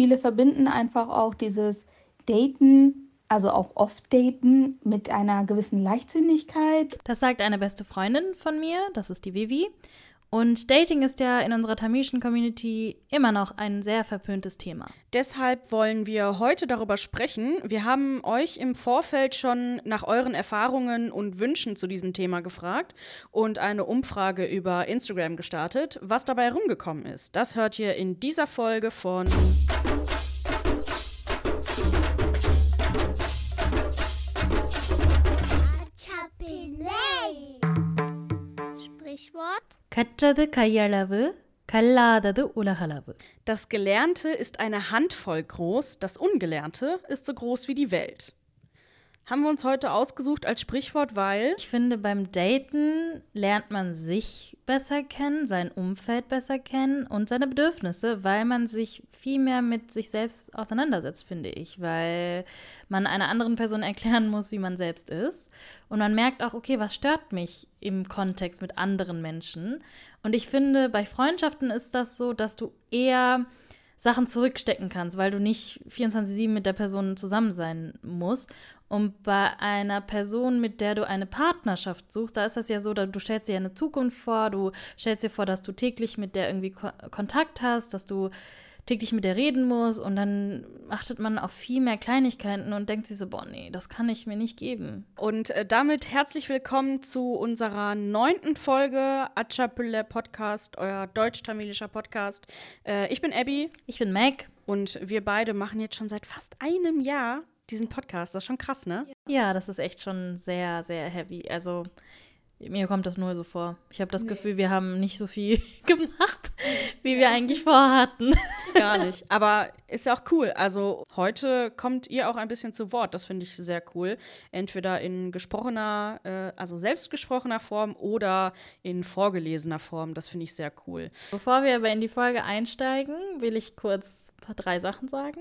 Viele verbinden einfach auch dieses Daten, also auch oft Daten, mit einer gewissen Leichtsinnigkeit. Das sagt eine beste Freundin von mir, das ist die Vivi. Und Dating ist ja in unserer tamilischen Community immer noch ein sehr verpöntes Thema. Deshalb wollen wir heute darüber sprechen. Wir haben euch im Vorfeld schon nach euren Erfahrungen und Wünschen zu diesem Thema gefragt und eine Umfrage über Instagram gestartet. Was dabei herumgekommen ist, das hört ihr in dieser Folge von கற்றது கையளவு கல்லாதது உலகளவு. Das Gelernte ist eine Handvoll groß, das Ungelernte ist so groß wie die Welt. Haben wir uns heute ausgesucht als Sprichwort, weil Ich finde, beim Daten lernt man sich besser kennen, sein Umfeld besser kennen und seine Bedürfnisse, weil man sich viel mehr mit sich selbst auseinandersetzt, finde ich, weil man einer anderen Person erklären muss, wie man selbst ist. Und man merkt auch, okay, was stört mich im Kontext mit anderen Menschen. Und ich finde, bei Freundschaften ist das so, dass du eher Sachen zurückstecken kannst, weil du nicht 24-7 mit der Person zusammen sein musst. Und bei einer Person, mit der du eine Partnerschaft suchst, da ist das ja so, da, du stellst dir eine Zukunft vor, du stellst dir vor, dass du täglich mit der irgendwie Ko Kontakt hast, dass du täglich mit der reden musst und dann achtet man auf viel mehr Kleinigkeiten und denkt sich so, boah, nee, das kann ich mir nicht geben. Und äh, damit herzlich willkommen zu unserer neunten Folge Achapule Podcast, euer deutsch-tamilischer Podcast. Äh, ich bin Abby Ich bin Meg. und wir beide machen jetzt schon seit fast einem Jahr diesen Podcast. Das ist schon krass, ne? Ja, das ist echt schon sehr, sehr heavy. Also mir kommt das nur so vor. Ich habe das Gefühl, wir haben nicht so viel gemacht, wie wir eigentlich vorhatten. Gar nicht. Aber ist ja auch cool. Also heute kommt ihr auch ein bisschen zu Wort. Das finde ich sehr cool. Entweder in gesprochener, äh, also selbstgesprochener Form oder in vorgelesener Form. Das finde ich sehr cool. Bevor wir aber in die Folge einsteigen, will ich kurz drei Sachen sagen.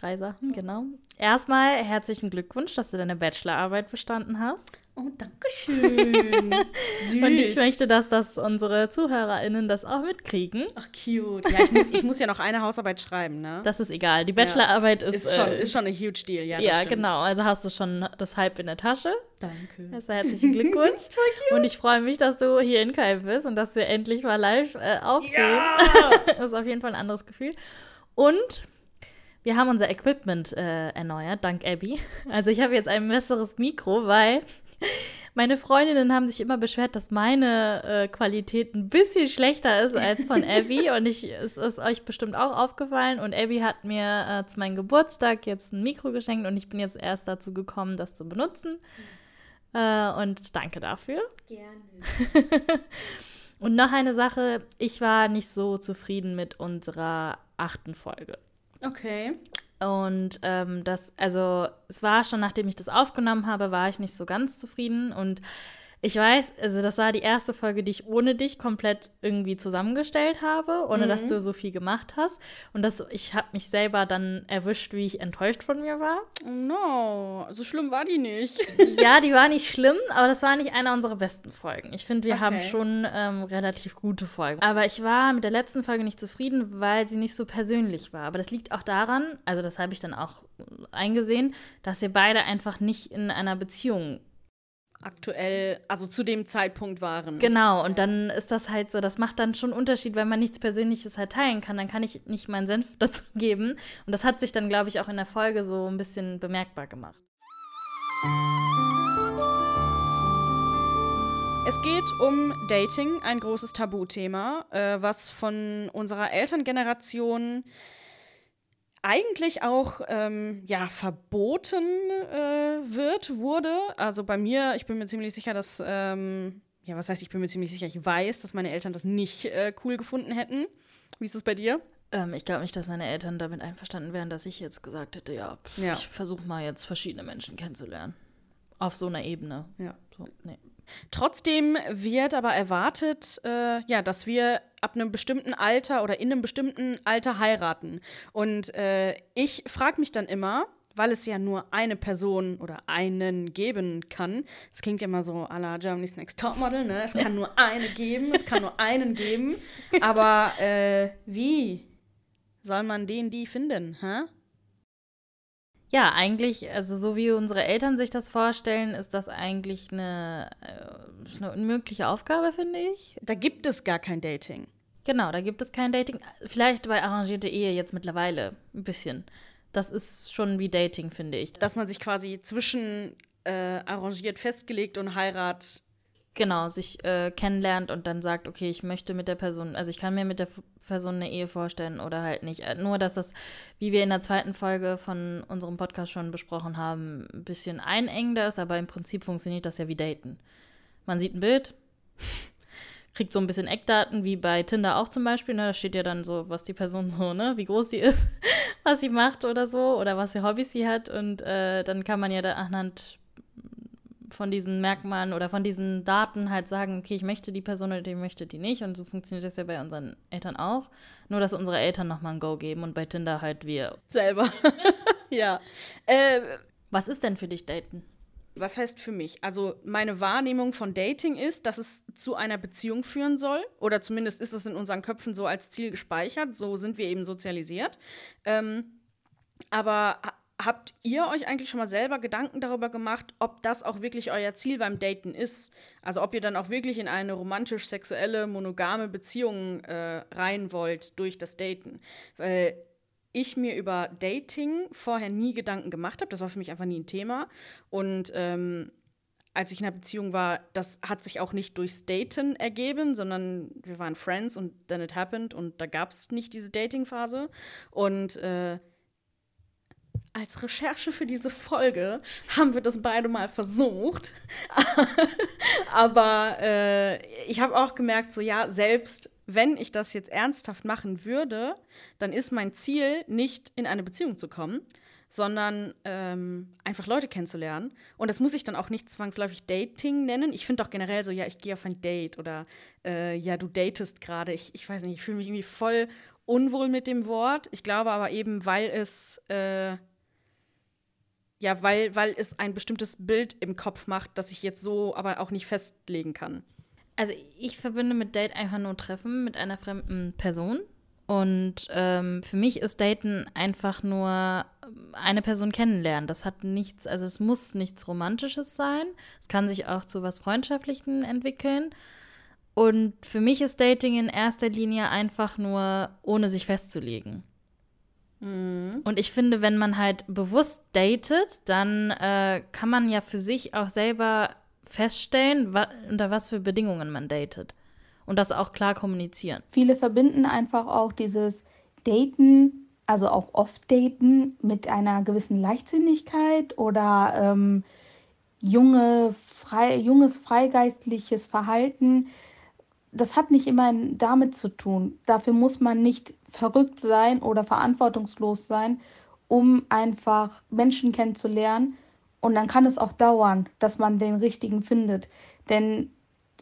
Drei Sachen, genau. Erstmal herzlichen Glückwunsch, dass du deine Bachelorarbeit bestanden hast. Oh, danke schön. Süß. Und ich möchte, dass das unsere ZuhörerInnen das auch mitkriegen. Ach, cute. Ja, ich muss, ich muss ja noch eine Hausarbeit schreiben, ne? Das ist egal. Die Bachelorarbeit ist. ist, schon, äh, ist schon ein huge deal, ja. ja, stimmt. genau. Also hast du schon das Halb in der Tasche. Danke. Also herzlichen Glückwunsch. und ich freue mich, dass du hier in Köln bist und dass wir endlich mal live äh, aufnehmen. das ist auf jeden Fall ein anderes Gefühl. Und wir haben unser Equipment äh, erneuert, dank Abby. Also ich habe jetzt ein besseres Mikro, weil meine Freundinnen haben sich immer beschwert, dass meine äh, Qualität ein bisschen schlechter ist als von Abby. und ich, es ist euch bestimmt auch aufgefallen. Und Abby hat mir äh, zu meinem Geburtstag jetzt ein Mikro geschenkt und ich bin jetzt erst dazu gekommen, das zu benutzen. Äh, und danke dafür. Gerne. Und noch eine Sache, ich war nicht so zufrieden mit unserer achten Folge. Okay. Und ähm, das, also es war schon, nachdem ich das aufgenommen habe, war ich nicht so ganz zufrieden. Und ich weiß, also das war die erste Folge, die ich ohne dich komplett irgendwie zusammengestellt habe, ohne dass du so viel gemacht hast. Und das, ich habe mich selber dann erwischt, wie ich enttäuscht von mir war. Oh no, so schlimm war die nicht. Ja, die war nicht schlimm, aber das war nicht einer unserer besten Folgen. Ich finde, wir Okay. haben schon ähm, relativ gute Folgen. Aber ich war mit der letzten Folge nicht zufrieden, weil sie nicht so persönlich war. Aber das liegt auch daran, also das habe ich dann auch eingesehen, dass wir beide einfach nicht in einer Beziehung. Aktuell, also zu dem Zeitpunkt waren. Genau, und dann ist das halt so, das macht dann schon einen Unterschied, wenn man nichts Persönliches halt teilen kann, dann kann ich nicht meinen Senf dazu geben. Und das hat sich dann, glaube ich, auch in der Folge so ein bisschen bemerkbar gemacht. Es geht um Dating, ein großes Tabuthema, äh, was von unserer Elterngeneration eigentlich auch ähm, ja, verboten äh, wird, wurde. Also bei mir, ich bin mir ziemlich sicher, dass, ähm, ja, was heißt, ich bin mir ziemlich sicher, ich weiß, dass meine Eltern das nicht äh, cool gefunden hätten. Wie ist es bei dir? Ähm, ich glaube nicht, dass meine Eltern damit einverstanden wären, dass ich jetzt gesagt hätte, ja, pff, Ja. ich versuche mal jetzt verschiedene Menschen kennenzulernen. Auf so einer Ebene. Ja. So, nee. Trotzdem wird aber erwartet, äh, ja, dass wir ab einem bestimmten Alter oder in einem bestimmten Alter heiraten. Und äh, ich frage mich dann immer, weil es ja nur eine Person oder einen geben kann. Es klingt immer so à la Germany's Next Topmodel, ne? Es kann nur eine geben, es kann nur einen geben. Aber äh, wie soll man den, die finden, hä? Ja, eigentlich, also so wie unsere Eltern sich das vorstellen, ist das eigentlich eine, äh, eine unmögliche Aufgabe, finde ich. Da gibt es gar kein Dating. Genau, da gibt es kein Dating. Vielleicht bei arrangierte Ehe jetzt mittlerweile ein bisschen. Das ist schon wie Dating, finde ich. Dass man sich quasi zwischen äh, arrangiert festgelegt und Heirat Genau, sich äh, kennenlernt und dann sagt, okay, ich möchte mit der Person, also ich kann mir mit der Person eine Ehe vorstellen oder halt nicht. Äh, nur, dass das, wie wir in der zweiten Folge von unserem Podcast schon besprochen haben, ein bisschen einengender ist, aber im Prinzip funktioniert das ja wie Daten. Man sieht ein Bild, kriegt so ein bisschen Eckdaten, wie bei Tinder auch zum Beispiel. Ne? Da steht ja dann so, was die Person so, ne, wie groß sie ist, was sie macht oder so, oder was für Hobbys sie hat. Und äh, dann kann man ja da anhand von diesen Merkmalen oder von diesen Daten halt sagen, okay, ich möchte die Person oder ich möchte die nicht. Und so funktioniert das ja bei unseren Eltern auch. Nur, dass unsere Eltern nochmal ein Go geben und bei Tinder halt wir. Selber. ja. Äh, Was ist denn für dich Daten? Was heißt für mich? Also meine Wahrnehmung von Dating ist, dass es zu einer Beziehung führen soll. Oder zumindest ist es in unseren Köpfen so als Ziel gespeichert. So sind wir eben sozialisiert. Ähm, aber Habt ihr euch eigentlich schon mal selber Gedanken darüber gemacht, ob das auch wirklich euer Ziel beim Daten ist? Also ob ihr dann auch wirklich in eine romantisch-sexuelle, monogame Beziehung äh, rein wollt durch das Daten? Weil ich mir über Dating vorher nie Gedanken gemacht habe. Das war für mich einfach nie ein Thema. Und ähm, als ich in einer Beziehung war, das hat sich auch nicht durchs Daten ergeben, sondern wir waren Friends und then it happened und da gab es nicht diese Dating-Phase. Und äh, als Recherche für diese Folge haben wir das beide mal versucht. Aber äh, ich habe auch gemerkt, so ja, selbst wenn ich das jetzt ernsthaft machen würde, dann ist mein Ziel nicht in eine Beziehung zu kommen, sondern ähm, einfach Leute kennenzulernen. Und das muss ich dann auch nicht zwangsläufig Dating nennen. Ich finde auch generell so, ja, ich gehe auf ein Date oder äh, ja, du datest gerade. Ich, ich weiß nicht, ich fühle mich irgendwie voll unwohl mit dem Wort. Ich glaube aber eben, weil es äh, ja, weil, weil es ein bestimmtes Bild im Kopf macht, das ich jetzt so aber auch nicht festlegen kann. Also ich verbinde mit Date einfach nur Treffen mit einer fremden Person. Und ähm, für mich ist Daten einfach nur eine Person kennenlernen. Das hat nichts, also es muss nichts Romantisches sein. Es kann sich auch zu was Freundschaftlichem entwickeln. Und für mich ist Dating in erster Linie einfach nur, ohne sich festzulegen. Mhm. Und ich finde, wenn man halt bewusst datet, dann äh, kann man ja für sich auch selber feststellen, wa unter was für Bedingungen man datet. Und das auch klar kommunizieren. Viele verbinden einfach auch dieses Daten, also auch oft Daten, mit einer gewissen Leichtsinnigkeit oder ähm, junge, frei, junges freigeistliches Verhalten. Das hat nicht immer damit zu tun. Dafür muss man nicht verrückt sein oder verantwortungslos sein, um einfach Menschen kennenzulernen. Und dann kann es auch dauern, dass man den richtigen findet. Denn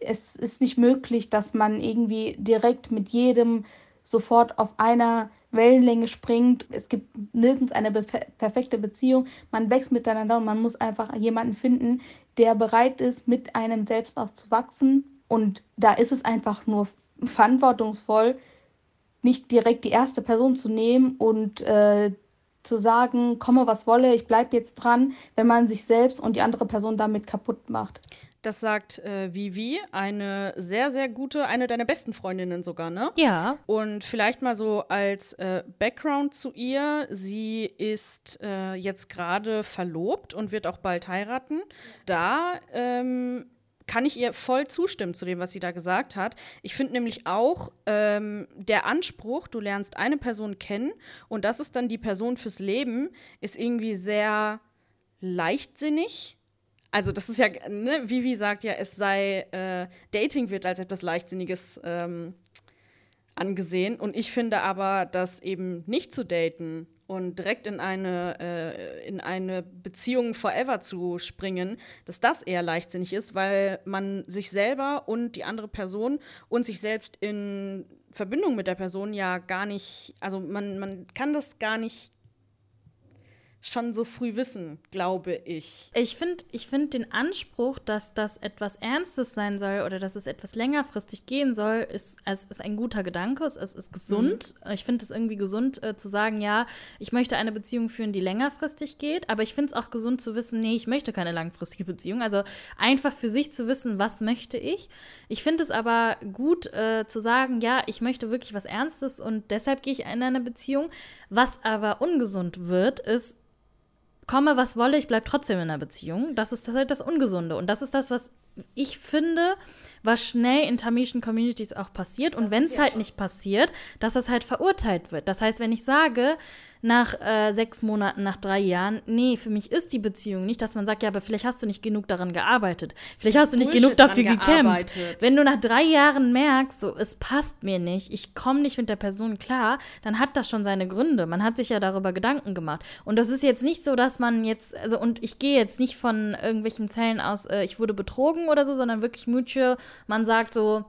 es ist nicht möglich, dass man irgendwie direkt mit jedem sofort auf einer Wellenlänge springt. Es gibt nirgends eine perfekte Beziehung. Man wächst miteinander und man muss einfach jemanden finden, der bereit ist, mit einem selbst auch zu wachsen. Und da ist es einfach nur verantwortungsvoll, nicht direkt die erste Person zu nehmen und äh, zu sagen, komme was wolle, ich bleibe jetzt dran, wenn man sich selbst und die andere Person damit kaputt macht. Das sagt äh, Vivi, eine sehr, sehr gute, eine deiner besten Freundinnen sogar, ne? Ja. Und vielleicht mal so als äh, Background zu ihr. Sie ist äh, jetzt gerade verlobt und wird auch bald heiraten. Da ähm, kann ich ihr voll zustimmen zu dem, was sie da gesagt hat. Ich finde nämlich auch ähm, der Anspruch, du lernst eine Person kennen und das ist dann die Person fürs Leben, ist irgendwie sehr leichtsinnig. Also das ist ja, ne, Vivi sagt ja, es sei, äh, Dating wird als etwas Leichtsinniges ähm, angesehen. Und ich finde aber, dass eben nicht zu daten und direkt in eine, äh, in eine Beziehung forever zu springen, dass das eher leichtsinnig ist, weil man sich selber und die andere Person und sich selbst in Verbindung mit der Person ja gar nicht, also man, man kann das gar nicht schon so früh wissen, glaube ich. Ich finde ich find den Anspruch, dass das etwas Ernstes sein soll oder dass es etwas längerfristig gehen soll, ist, es ist ein guter Gedanke, es ist gesund. Mhm. Ich finde es irgendwie gesund äh, zu sagen, ja, ich möchte eine Beziehung führen, die längerfristig geht, aber ich finde es auch gesund zu wissen, nee, ich möchte keine langfristige Beziehung. Also einfach für sich zu wissen, was möchte ich. Ich finde es aber gut äh, zu sagen, ja, ich möchte wirklich was Ernstes und deshalb gehe ich in eine Beziehung. Was aber ungesund wird, ist, komme, was wolle, ich bleibe trotzdem in einer Beziehung. Das ist halt das Ungesunde. Und das ist das, was ich finde, was schnell in tamilischen Communities auch passiert. Und wenn es halt nicht passiert, dass das halt verurteilt wird. Das heißt, wenn ich sage, nach äh, sechs Monaten, nach drei Jahren, nee, für mich ist die Beziehung nicht, dass man sagt, ja, aber vielleicht hast du nicht genug daran gearbeitet. Vielleicht hast du nicht Bullshit genug dafür gekämpft. Wenn du nach drei Jahren merkst, so, es passt mir nicht, ich komme nicht mit der Person klar, dann hat das schon seine Gründe. Man hat sich ja darüber Gedanken gemacht. Und das ist jetzt nicht so, dass man jetzt, also, und ich gehe jetzt nicht von irgendwelchen Fällen aus, äh, ich wurde betrogen oder so, sondern wirklich mutual. Man sagt so,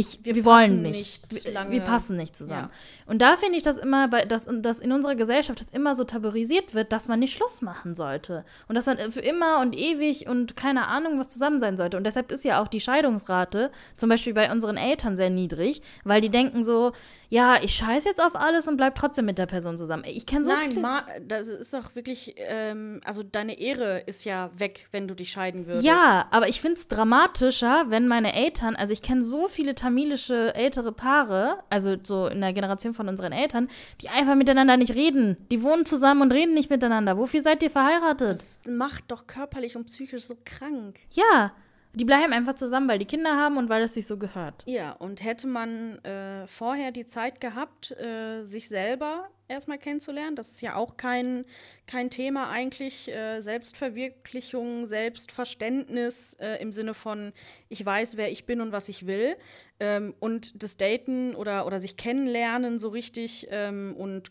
ich, wir, wir wollen nicht. nicht wir, wir, passen nicht zusammen. Ja. Und da finde ich das immer, bei, dass, dass in unserer Gesellschaft das immer so tabuisiert wird, dass man nicht Schluss machen sollte. Und dass man für immer und ewig und keine Ahnung was zusammen sein sollte. Und deshalb ist ja auch die Scheidungsrate zum Beispiel bei unseren Eltern sehr niedrig, weil die denken so, ja, ich scheiß jetzt auf alles und bleib trotzdem mit der Person zusammen. Ich kenne so Nein, Ma das ist doch wirklich, ähm, also deine Ehre ist ja weg, wenn du dich scheiden würdest. Ja, aber ich finde es dramatischer, wenn meine Eltern, also ich kenne so viele tamilische ältere Paare, also so in der Generation von unseren Eltern, die einfach miteinander nicht reden. Die wohnen zusammen und reden nicht miteinander. Wofür seid ihr verheiratet? Das macht doch körperlich und psychisch so krank. Ja, die bleiben einfach zusammen, weil die Kinder haben und weil es sich so gehört. Ja, und hätte man äh, vorher die Zeit gehabt, äh, sich selber erstmal kennenzulernen, das ist ja auch kein, kein Thema eigentlich, äh, Selbstverwirklichung, Selbstverständnis äh, im Sinne von, ich weiß, wer ich bin und was ich will. Ähm, und das Daten oder, oder sich kennenlernen so richtig ähm, und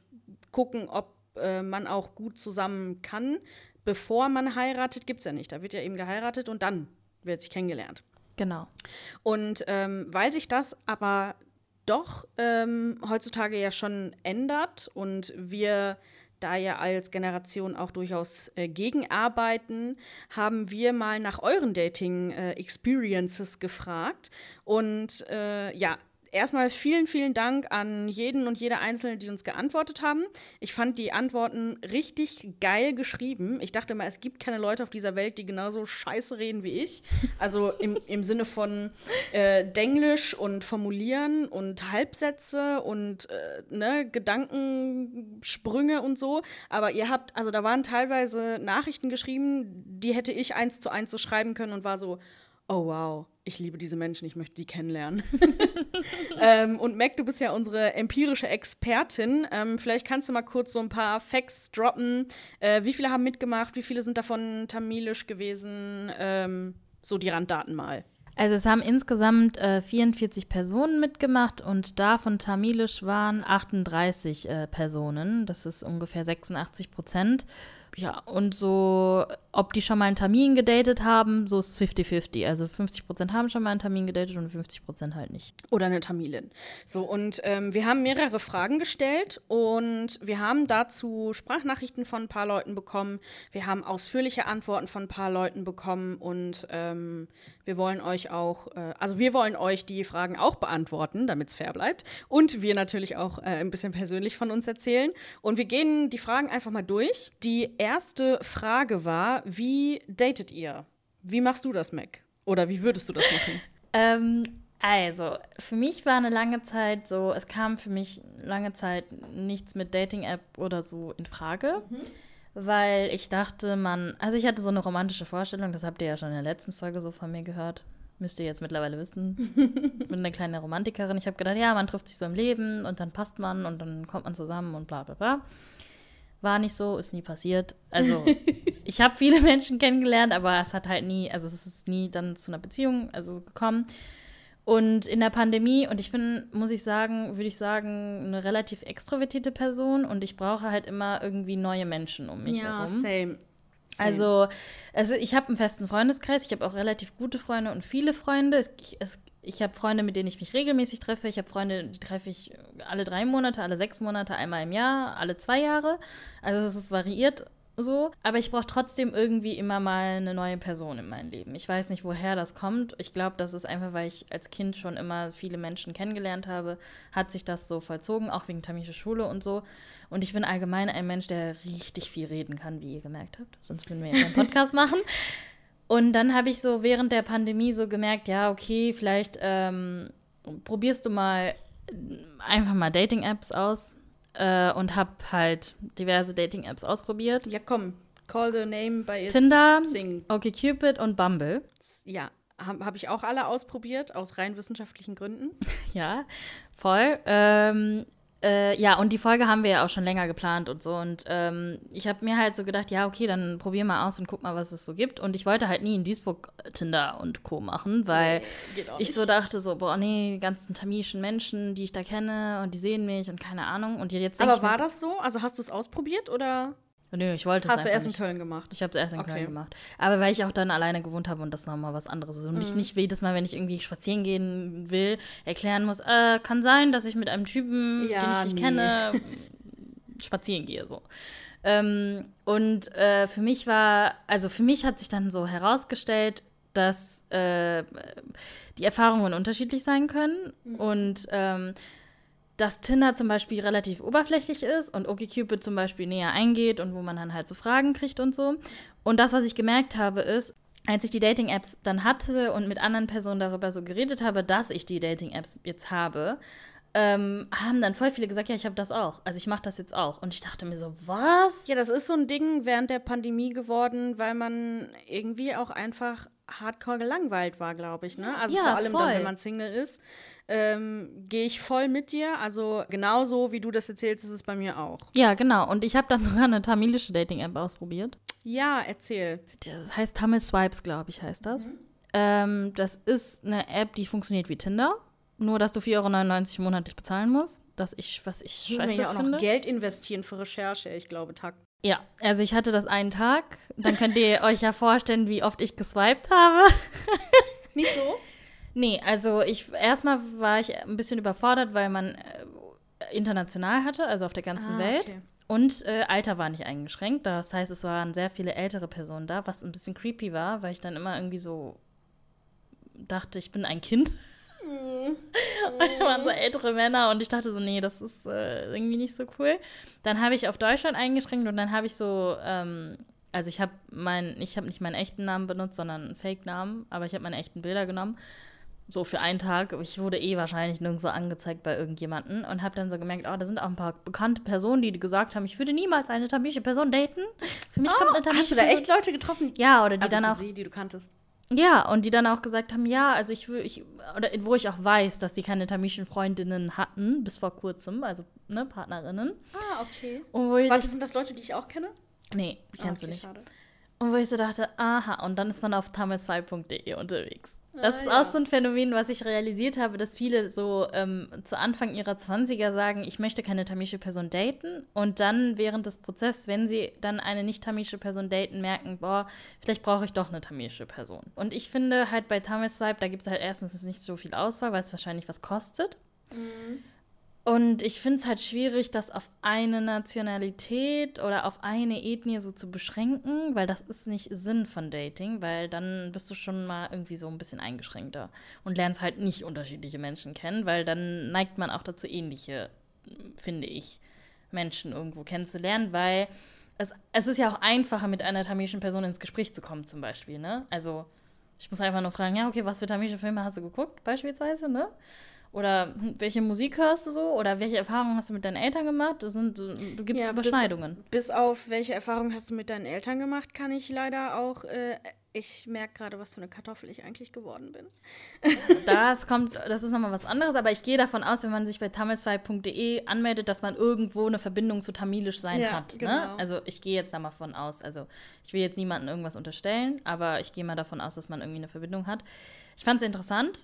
gucken, ob äh, man auch gut zusammen kann. Bevor man heiratet, gibt es ja nicht. Da wird ja eben geheiratet und dann wird sich kennengelernt. Genau. Und ähm, weil sich das aber doch ähm, heutzutage ja schon ändert und wir da ja als Generation auch durchaus äh, gegenarbeiten, haben wir mal nach euren Dating-Experiences äh, gefragt. Und äh, ja, erstmal vielen, vielen Dank an jeden und jede Einzelne, die uns geantwortet haben. Ich fand die Antworten richtig geil geschrieben. Ich dachte mal, es gibt keine Leute auf dieser Welt, die genauso scheiße reden wie ich. Also im, im Sinne von äh, Denglisch und Formulieren und Halbsätze und äh, ne, Gedankensprünge und so. Aber ihr habt, also da waren teilweise Nachrichten geschrieben, die hätte ich eins zu eins so schreiben können und war so, oh wow, ich liebe diese Menschen, ich möchte die kennenlernen. ähm, und Mac, du bist ja unsere empirische Expertin. Ähm, vielleicht kannst du mal kurz so ein paar Facts droppen. Äh, wie viele haben mitgemacht? Wie viele sind davon tamilisch gewesen? Ähm, so die Randdaten mal. Also es haben insgesamt äh, 44 Personen mitgemacht und davon tamilisch waren 38 äh, Personen. Das ist ungefähr 86 Prozent. Ja, und so, ob die schon mal einen Termin gedatet haben, so ist es 50-50. Also 50 Prozent haben schon mal einen Termin gedatet und 50 Prozent halt nicht. Oder eine Tamilin. So, und ähm, wir haben mehrere Fragen gestellt und wir haben dazu Sprachnachrichten von ein paar Leuten bekommen. Wir haben ausführliche Antworten von ein paar Leuten bekommen und ähm, wir wollen euch auch, äh, also wir wollen euch die Fragen auch beantworten, damit es fair bleibt. Und wir natürlich auch äh, ein bisschen persönlich von uns erzählen. Und wir gehen die Fragen einfach mal durch. Die erste Frage war, wie datet ihr? Wie machst du das, Mac? Oder wie würdest du das machen? ähm, also, für mich war eine lange Zeit so, es kam für mich lange Zeit nichts mit Dating-App oder so in Frage. Mhm. Weil ich dachte, man, also ich hatte so eine romantische Vorstellung, das habt ihr ja schon in der letzten Folge so von mir gehört. Müsst ihr jetzt mittlerweile wissen. ich bin eine kleine Romantikerin. Ich habe gedacht, ja, man trifft sich so im Leben und dann passt man und dann kommt man zusammen und bla bla bla. War nicht so, ist nie passiert. Also, ich habe viele Menschen kennengelernt, aber es hat halt nie, also es ist nie dann zu einer Beziehung also gekommen. Und in der Pandemie, und ich bin, muss ich sagen, würde ich sagen, eine relativ extrovertierte Person und ich brauche halt immer irgendwie neue Menschen um mich ja, herum. Same. Same. Also, also ich habe einen festen Freundeskreis, ich habe auch relativ gute Freunde und viele Freunde. Es, ich, es, ich habe Freunde, mit denen ich mich regelmäßig treffe. Ich habe Freunde, die treffe ich alle drei Monate, alle sechs Monate, einmal im Jahr, alle zwei Jahre. Also es ist variiert so, aber ich brauche trotzdem irgendwie immer mal eine neue Person in meinem Leben. Ich weiß nicht, woher das kommt. Ich glaube, das ist einfach, weil ich als Kind schon immer viele Menschen kennengelernt habe, hat sich das so vollzogen, auch wegen Tamische Schule und so. Und ich bin allgemein ein Mensch, der richtig viel reden kann, wie ihr gemerkt habt. Sonst würden wir ja keinen Podcast machen. Und dann habe ich so während der Pandemie so gemerkt, ja, okay, vielleicht ähm, probierst du mal einfach mal Dating-Apps aus äh, und habe halt diverse Dating-Apps ausprobiert. Ja, komm, call the name by its Tinder, Sing. OkCupid und Bumble. Ja, habe hab ich auch alle ausprobiert, aus rein wissenschaftlichen Gründen. Ja, voll. Ähm, äh, ja, und die Folge haben wir ja auch schon länger geplant und so. Und ähm, ich habe mir halt so gedacht, ja, okay, dann probier mal aus und guck mal, was es so gibt. Und ich wollte halt nie in Duisburg Tinder und Co. machen, weil Nee, ich so dachte, so, boah, nee, die ganzen tamilischen Menschen, die ich da kenne und die sehen mich und keine Ahnung. Und jetzt Aber war das so? Also hast du es ausprobiert oder Nö, ich wollte es hast du erst in nicht. Köln gemacht? Ich habe es erst in Okay. Köln gemacht. Aber weil ich auch dann alleine gewohnt habe und das nochmal was anderes ist. Und Mhm. ich nicht jedes Mal, wenn ich irgendwie spazieren gehen will, erklären muss, äh, kann sein, dass ich mit einem Typen, Ja, den ich nicht nee. kenne, spazieren gehe. So. Ähm, und äh, für mich war, also für mich hat sich dann so herausgestellt, dass äh, die Erfahrungen unterschiedlich sein können und ähm, dass Tinder zum Beispiel relativ oberflächlich ist und OkCupid zum Beispiel näher eingeht und wo man dann halt so Fragen kriegt und so. Und das, was ich gemerkt habe, ist, als ich die Dating-Apps dann hatte und mit anderen Personen darüber so geredet habe, dass ich die Dating-Apps jetzt habe, ähm, haben dann voll viele gesagt, ja, ich habe das auch. Also ich mache das jetzt auch. Und ich dachte mir so, was? Ja, das ist so ein Ding während der Pandemie geworden, weil man irgendwie auch einfach hardcore gelangweilt war, glaube ich. Ne? Also Ja, vor allem dann, voll. wenn man Single ist, ähm, gehe ich voll mit dir. Also genauso wie du das erzählst, ist es bei mir auch. Ja, genau. Und ich habe dann sogar eine tamilische Dating-App ausprobiert. Ja, erzähl. Das heißt Tamil Swipes, glaube ich, heißt das. Ähm, das ist eine App, die funktioniert wie Tinder. Nur, dass du 4,99 Euro monatlich bezahlen musst. Das ich, was ich scheiße ja auch finde. noch Geld investieren für Recherche, ich glaube, Takt. Ja, also ich hatte das einen Tag. Dann könnt ihr euch ja vorstellen, wie oft ich geswiped habe. Nicht so? Nee, also ich erstmal war ich ein bisschen überfordert, weil man äh, international hatte, also auf der ganzen Ah, Welt. okay. Und äh, Alter war nicht eingeschränkt. Das heißt, es waren sehr viele ältere Personen da, was ein bisschen creepy war, weil ich dann immer irgendwie so dachte, ich bin ein Kind. Mhm. Und da waren so ältere Männer und ich dachte so, nee, das ist äh, irgendwie nicht so cool. Dann habe ich auf Deutschland eingeschränkt und dann habe ich so, ähm, also ich habe mein, ich habe nicht meinen echten Namen benutzt, sondern einen Fake-Namen, aber ich habe meine echten Bilder genommen. So für einen Tag. Ich wurde eh wahrscheinlich nirgendwo angezeigt bei irgendjemanden und habe dann so gemerkt, oh, da sind auch ein paar bekannte Personen, die gesagt haben, ich würde niemals eine tamische Person daten. Für mich kommt eine tamische Oh, Hast du da Person. echt Leute getroffen? Ja, oder die also dann auch sie, die du kanntest. Ja, und die dann auch gesagt haben, ja, also ich will, ich, oder wo ich auch weiß, dass die keine tamischen Freundinnen hatten, bis vor kurzem, also, ne, Partnerinnen. Ah, okay. Und wo ich, Warte, sind das Leute, die ich auch kenne? nee, die kennst Ah, du okay, nicht. Schade. Und wo ich so dachte, aha, und dann ist man auf tames2.de unterwegs. Das Ah, ist ja. auch so ein Phänomen, was ich realisiert habe, dass viele so ähm, zu Anfang ihrer 20er sagen, ich möchte keine tamische Person daten. Und dann während des Prozesses, wenn sie dann eine nicht-tamische Person daten, merken, boah, vielleicht brauche ich doch eine tamische Person. Und ich finde halt bei Tamilswipe, da gibt es halt erstens nicht so viel Auswahl, weil es wahrscheinlich was kostet. Und ich finde es halt schwierig, das auf eine Nationalität oder auf eine Ethnie so zu beschränken, weil das ist nicht Sinn von Dating, weil dann bist du schon mal irgendwie so ein bisschen eingeschränkter und lernst halt nicht unterschiedliche Menschen kennen, weil dann neigt man auch dazu, ähnliche, finde ich, Menschen irgendwo kennenzulernen, weil es, es ist ja auch einfacher, mit einer tamilischen Person ins Gespräch zu kommen, zum Beispiel, ne? Also, ich muss einfach nur fragen, ja, okay, was für tamilische Filme hast du geguckt, beispielsweise, ne? Oder hm, welche Musik hörst du so? Oder welche Erfahrungen hast du mit deinen Eltern gemacht? Das sind, so- du gibst Ja, bis- Überschneidungen. Bis auf welche Erfahrungen hast du mit deinen Eltern gemacht, kann ich leider auch. Äh, ich merke gerade, was für eine Kartoffel ich eigentlich geworden bin. Das kommt, das ist nochmal was anderes, aber ich gehe davon aus, wenn man sich bei tamilswipe.de anmeldet, dass man irgendwo eine Verbindung zu Tamilisch sein Ja, hat. Ne? genau. Also ich gehe jetzt da mal von aus. Also ich will jetzt niemandem irgendwas unterstellen, aber ich gehe mal davon aus, dass man irgendwie eine Verbindung hat. Ich fand es interessant.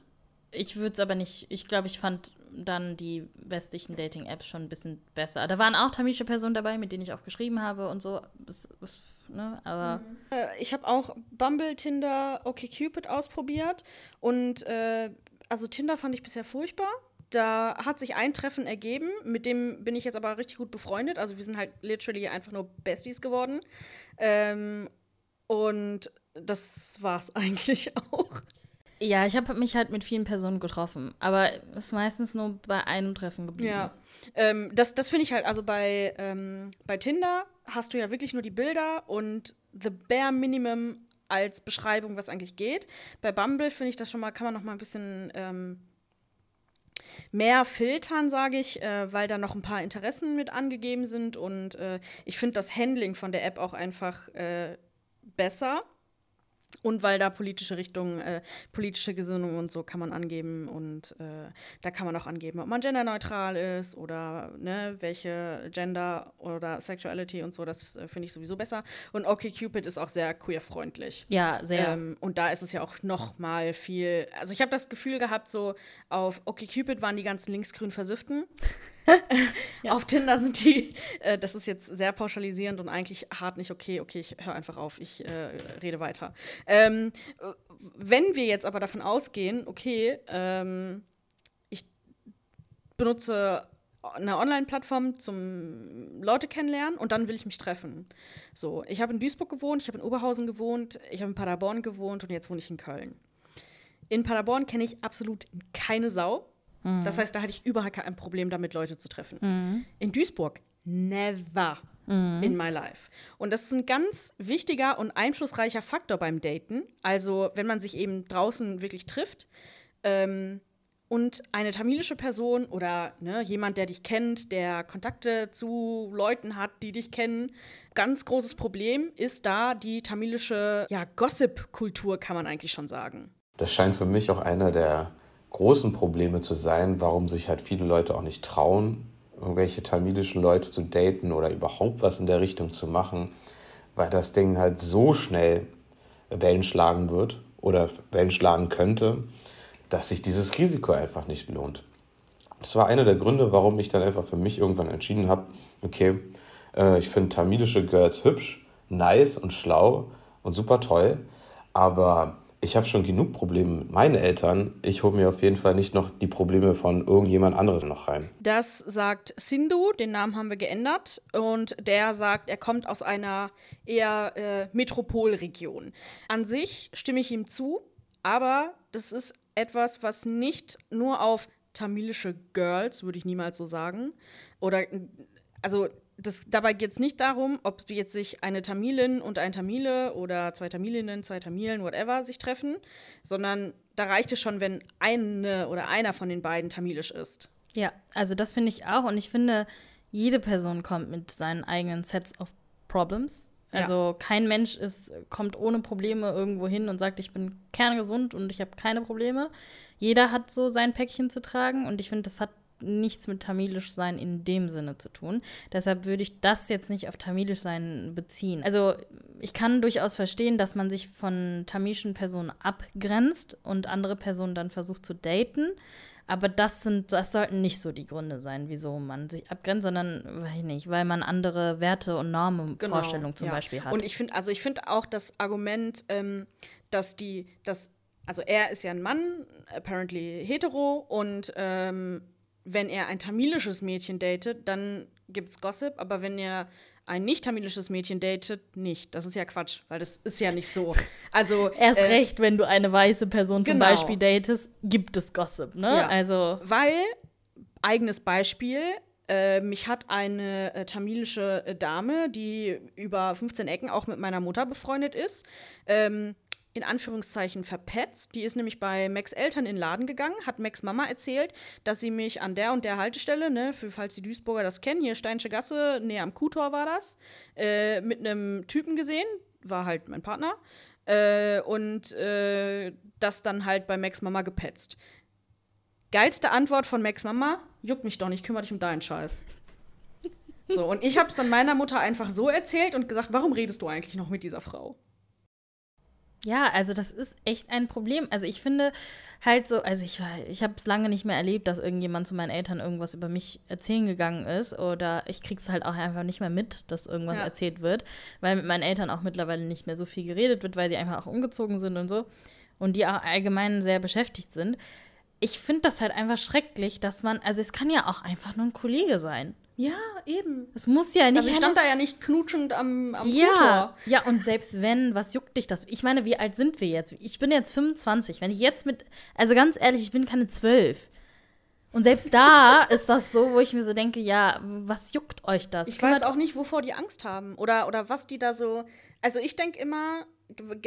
Ich würde es aber nicht, ich glaube, ich fand dann die westlichen Dating-Apps schon ein bisschen besser. Da waren auch tamilische Personen dabei, mit denen ich auch geschrieben habe und so. Es, es, ne? Aber Äh, ich habe auch Bumble, Tinder, OkCupid ausprobiert. Und äh, also Tinder fand ich bisher furchtbar. Da hat sich ein Treffen ergeben, mit dem bin ich jetzt aber richtig gut befreundet. Also wir sind halt literally einfach nur Besties geworden. Ähm, und das war's eigentlich auch. Ja, ich habe mich halt mit vielen Personen getroffen, aber es ist meistens nur bei einem Treffen geblieben. Ja, ähm, das, das finde ich halt, also bei, ähm, bei Tinder hast du ja wirklich nur die Bilder und the bare minimum als Beschreibung, was eigentlich geht. Bei Bumble finde ich das schon mal, kann man noch mal ein bisschen ähm, mehr filtern, sage ich, äh, weil da noch ein paar Interessen mit angegeben sind und äh, ich finde das Handling von der App auch einfach äh, besser. Und weil da politische Richtungen, äh, politische Gesinnung und so kann man angeben und äh, da kann man auch angeben, ob man genderneutral ist oder ne, welche Gender oder Sexuality und so, das äh, finde ich sowieso besser. Und OkCupid ist auch sehr queerfreundlich. Ja, sehr. Ähm, und da ist es ja auch noch mal viel, also ich habe das Gefühl gehabt, so auf OkCupid waren die ganzen linksgrün Versifften. ja. Auf Tinder sind die, äh, das ist jetzt sehr pauschalisierend und eigentlich hart nicht okay. Okay, ich höre einfach auf, ich äh, rede weiter. Ähm, wenn wir jetzt aber davon ausgehen, okay, ähm, ich benutze eine Online-Plattform zum Leute kennenlernen und dann will ich mich treffen. So, ich habe in Duisburg gewohnt, ich habe in Oberhausen gewohnt, ich habe in Paderborn gewohnt und jetzt wohne ich in Köln. In Paderborn kenne ich absolut keine Sau. Mhm. Das heißt, da hatte ich überhaupt kein Problem damit, Leute zu treffen. Mhm. In Duisburg, never mhm. in my life. Und das ist ein ganz wichtiger und einflussreicher Faktor beim Daten. Also, wenn man sich eben draußen wirklich trifft, ähm, und eine tamilische Person oder ne, jemand, der dich kennt, der Kontakte zu Leuten hat, die dich kennen, ganz großes Problem ist da die tamilische ja, Gossip-Kultur, kann man eigentlich schon sagen. Das scheint für mich auch einer der großen Probleme zu sein, warum sich halt viele Leute auch nicht trauen, irgendwelche tamilischen Leute zu daten oder überhaupt was in der Richtung zu machen, weil das Ding halt so schnell Wellen schlagen wird oder Wellen schlagen könnte, dass sich dieses Risiko einfach nicht lohnt. Das war einer der Gründe, warum ich dann einfach für mich irgendwann entschieden habe, okay, äh, ich finde tamilische Girls hübsch, nice und schlau und super toll, aber ich habe schon genug Probleme mit meinen Eltern. Ich hole mir auf jeden Fall nicht noch die Probleme von irgendjemand anderes noch rein. Das sagt Sindhu, den Namen haben wir geändert. Und der sagt, er kommt aus einer eher äh, Metropolregion. An sich stimme ich ihm zu, aber das ist etwas, was nicht nur auf tamilische Girls, würde ich niemals so sagen, oder also das, dabei geht es nicht darum, ob jetzt sich eine Tamilin und ein Tamile oder zwei Tamilinnen, zwei Tamilen, whatever, sich treffen, sondern da reicht es schon, wenn eine oder einer von den beiden tamilisch ist. Ja, also das finde ich auch. Und ich finde, jede Person kommt mit seinen eigenen Sets of Problems. Also ja. kein Mensch ist, kommt ohne Probleme irgendwo hin und sagt, ich bin kerngesund und ich habe keine Probleme. Jeder hat so sein Päckchen zu tragen und ich finde, das hat nichts mit Tamilisch sein in dem Sinne zu tun. Deshalb würde ich das jetzt nicht auf Tamilisch sein beziehen. Also ich kann durchaus verstehen, dass man sich von tamilischen Personen abgrenzt und andere Personen dann versucht zu daten. Aber das sind, das sollten nicht so die Gründe sein, wieso man sich abgrenzt, sondern weiß ich nicht, weil man andere Werte und Normen, genau, Vorstellungen zum ja. Beispiel hat. Und ich finde, also ich finde auch das Argument, ähm, dass die, dass, also er ist ja ein Mann, apparently hetero und ähm, wenn er ein tamilisches Mädchen datet, dann gibt's Gossip, aber wenn er ein nicht tamilisches Mädchen datet, nicht. Das ist ja Quatsch, weil das ist ja nicht so. Also erst äh, recht, wenn du eine weiße Person zum genau. Beispiel datest, gibt es Gossip, ne? Ja. Also weil eigenes Beispiel. Äh, mich hat eine äh, tamilische Dame, die über 15 Ecken auch mit meiner Mutter befreundet ist, ähm, in Anführungszeichen verpetzt. Die ist nämlich bei Max Eltern in den Laden gegangen, hat Max Mama erzählt, dass sie mich an der und der Haltestelle, ne, für falls die Duisburger das kennen, hier Steinsche Gasse, näher am Kuhtor war das, äh, mit einem Typen gesehen, war halt mein Partner, äh, und äh, das dann halt bei Max Mama gepetzt. Geilste Antwort von Max Mama: Juckt mich doch nicht, kümmere dich um deinen Scheiß. So, und ich hab's dann meiner Mutter einfach so erzählt und gesagt, warum redest du eigentlich noch mit dieser Frau? Ja, also das ist echt ein Problem. Also ich finde halt so, also ich, ich habe es lange nicht mehr erlebt, dass irgendjemand zu meinen Eltern irgendwas über mich erzählen gegangen ist oder ich kriege es halt auch einfach nicht mehr mit, dass irgendwas ja. erzählt wird, weil mit meinen Eltern auch mittlerweile nicht mehr so viel geredet wird, weil sie einfach auch umgezogen sind und so und die auch allgemein sehr beschäftigt sind ich finde das halt einfach schrecklich, dass man, also es kann ja auch einfach nur ein Kollege sein. Ja, eben. Es muss ja nicht. Also ich stand da ja nicht knutschend am, am ja, Motor. ja, und selbst wenn, was juckt dich das? Ich meine, wie alt sind wir jetzt? Ich bin jetzt 25. Wenn ich jetzt mit, also ganz ehrlich, ich bin keine 12. Und selbst da ist das so, wo ich mir so denke, ja, was juckt euch das? Ich weiß auch nicht, wovor die Angst haben oder, oder was die da so. Also ich denke immer,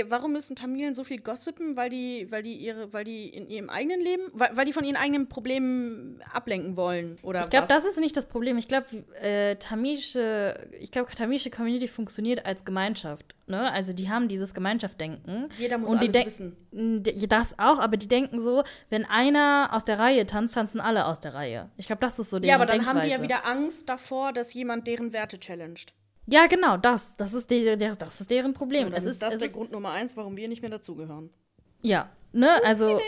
warum müssen Tamilen so viel gossipen, weil die, weil die ihre, weil die in ihrem eigenen Leben, weil, weil die von ihren eigenen Problemen ablenken wollen oder Ich glaube, das ist nicht das Problem. Ich glaube, äh, tamilische, ich glaube, tamilische Community funktioniert als Gemeinschaft. Ne? Also die haben dieses Gemeinschaftsdenken. Jeder muss und die alles wissen. Das auch, aber die denken so, wenn einer aus der Reihe tanzt, tanzen alle aus der Reihe. Ich glaube, das ist so deren Ja, aber dann Denkweise. haben die ja wieder Angst davor, dass jemand deren Werte challenged. Ja, genau, das. Das ist, die, das ist deren Problem. So, es ist, das es der ist Grund Nummer eins, warum wir nicht mehr dazugehören. Ja, ne, also.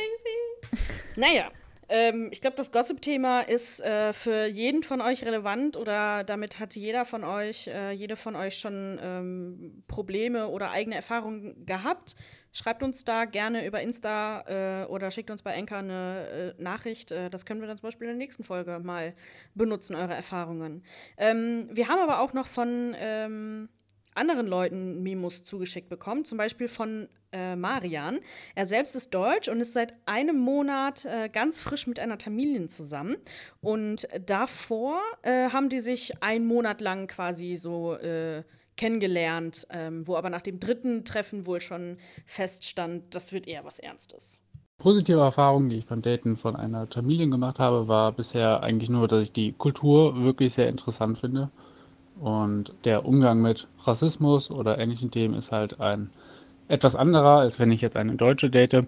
naja, ähm, ich glaube, das Gossip-Thema ist äh, für jeden von euch relevant oder damit hat jeder von euch, äh, jede von euch schon ähm, Probleme oder eigene Erfahrungen gehabt. Schreibt uns da gerne über Insta äh, oder schickt uns bei Enka eine äh, Nachricht. Äh, das können wir dann zum Beispiel in der nächsten Folge mal benutzen, eure Erfahrungen. Ähm, wir haben aber auch noch von ähm, anderen Leuten Memos zugeschickt bekommen, zum Beispiel von äh, Marian. Er selbst ist deutsch und ist seit einem Monat äh, ganz frisch mit einer Tamilin zusammen. Und davor äh, haben die sich einen Monat lang quasi so kennengelernt, ähm, wo aber nach dem dritten Treffen wohl schon feststand, das wird eher was Ernstes. Positive Erfahrung, die ich beim Daten von einer Tamilin gemacht habe, war bisher eigentlich nur, dass ich die Kultur wirklich sehr interessant finde. Und der Umgang mit Rassismus oder ähnlichen Themen ist halt ein etwas anderer, als wenn ich jetzt eine Deutsche date.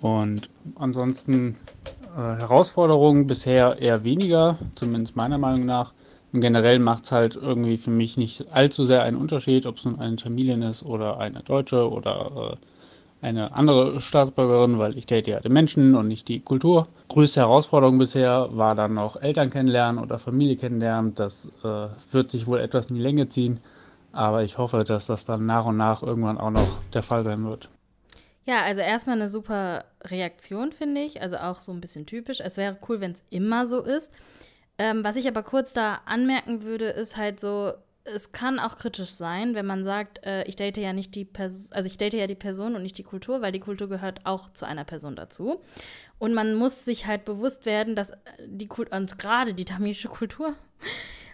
Und ansonsten äh, Herausforderungen bisher eher weniger, zumindest meiner Meinung nach. Im Generellen macht es halt irgendwie für mich nicht allzu sehr einen Unterschied, ob es nun eine Tamilin ist oder eine Deutsche oder äh, eine andere Staatsbürgerin, weil ich date ja den Menschen und nicht die Kultur. Größte Herausforderung bisher war dann noch Eltern kennenlernen oder Familie kennenlernen. Das äh, wird sich wohl etwas in die Länge ziehen, aber ich hoffe, dass das dann nach und nach irgendwann auch noch der Fall sein wird. Ja, also erstmal eine super Reaktion, finde ich. Also auch so ein bisschen typisch. Es wäre cool, wenn es immer so ist. Ähm, was ich aber kurz da anmerken würde, ist halt so, es kann auch kritisch sein, wenn man sagt, äh, ich date ja nicht die Person, also ich date ja die Person und nicht die Kultur, weil die Kultur gehört auch zu einer Person dazu. Und man muss sich halt bewusst werden, dass die Kultur, und gerade die tamilische Kultur,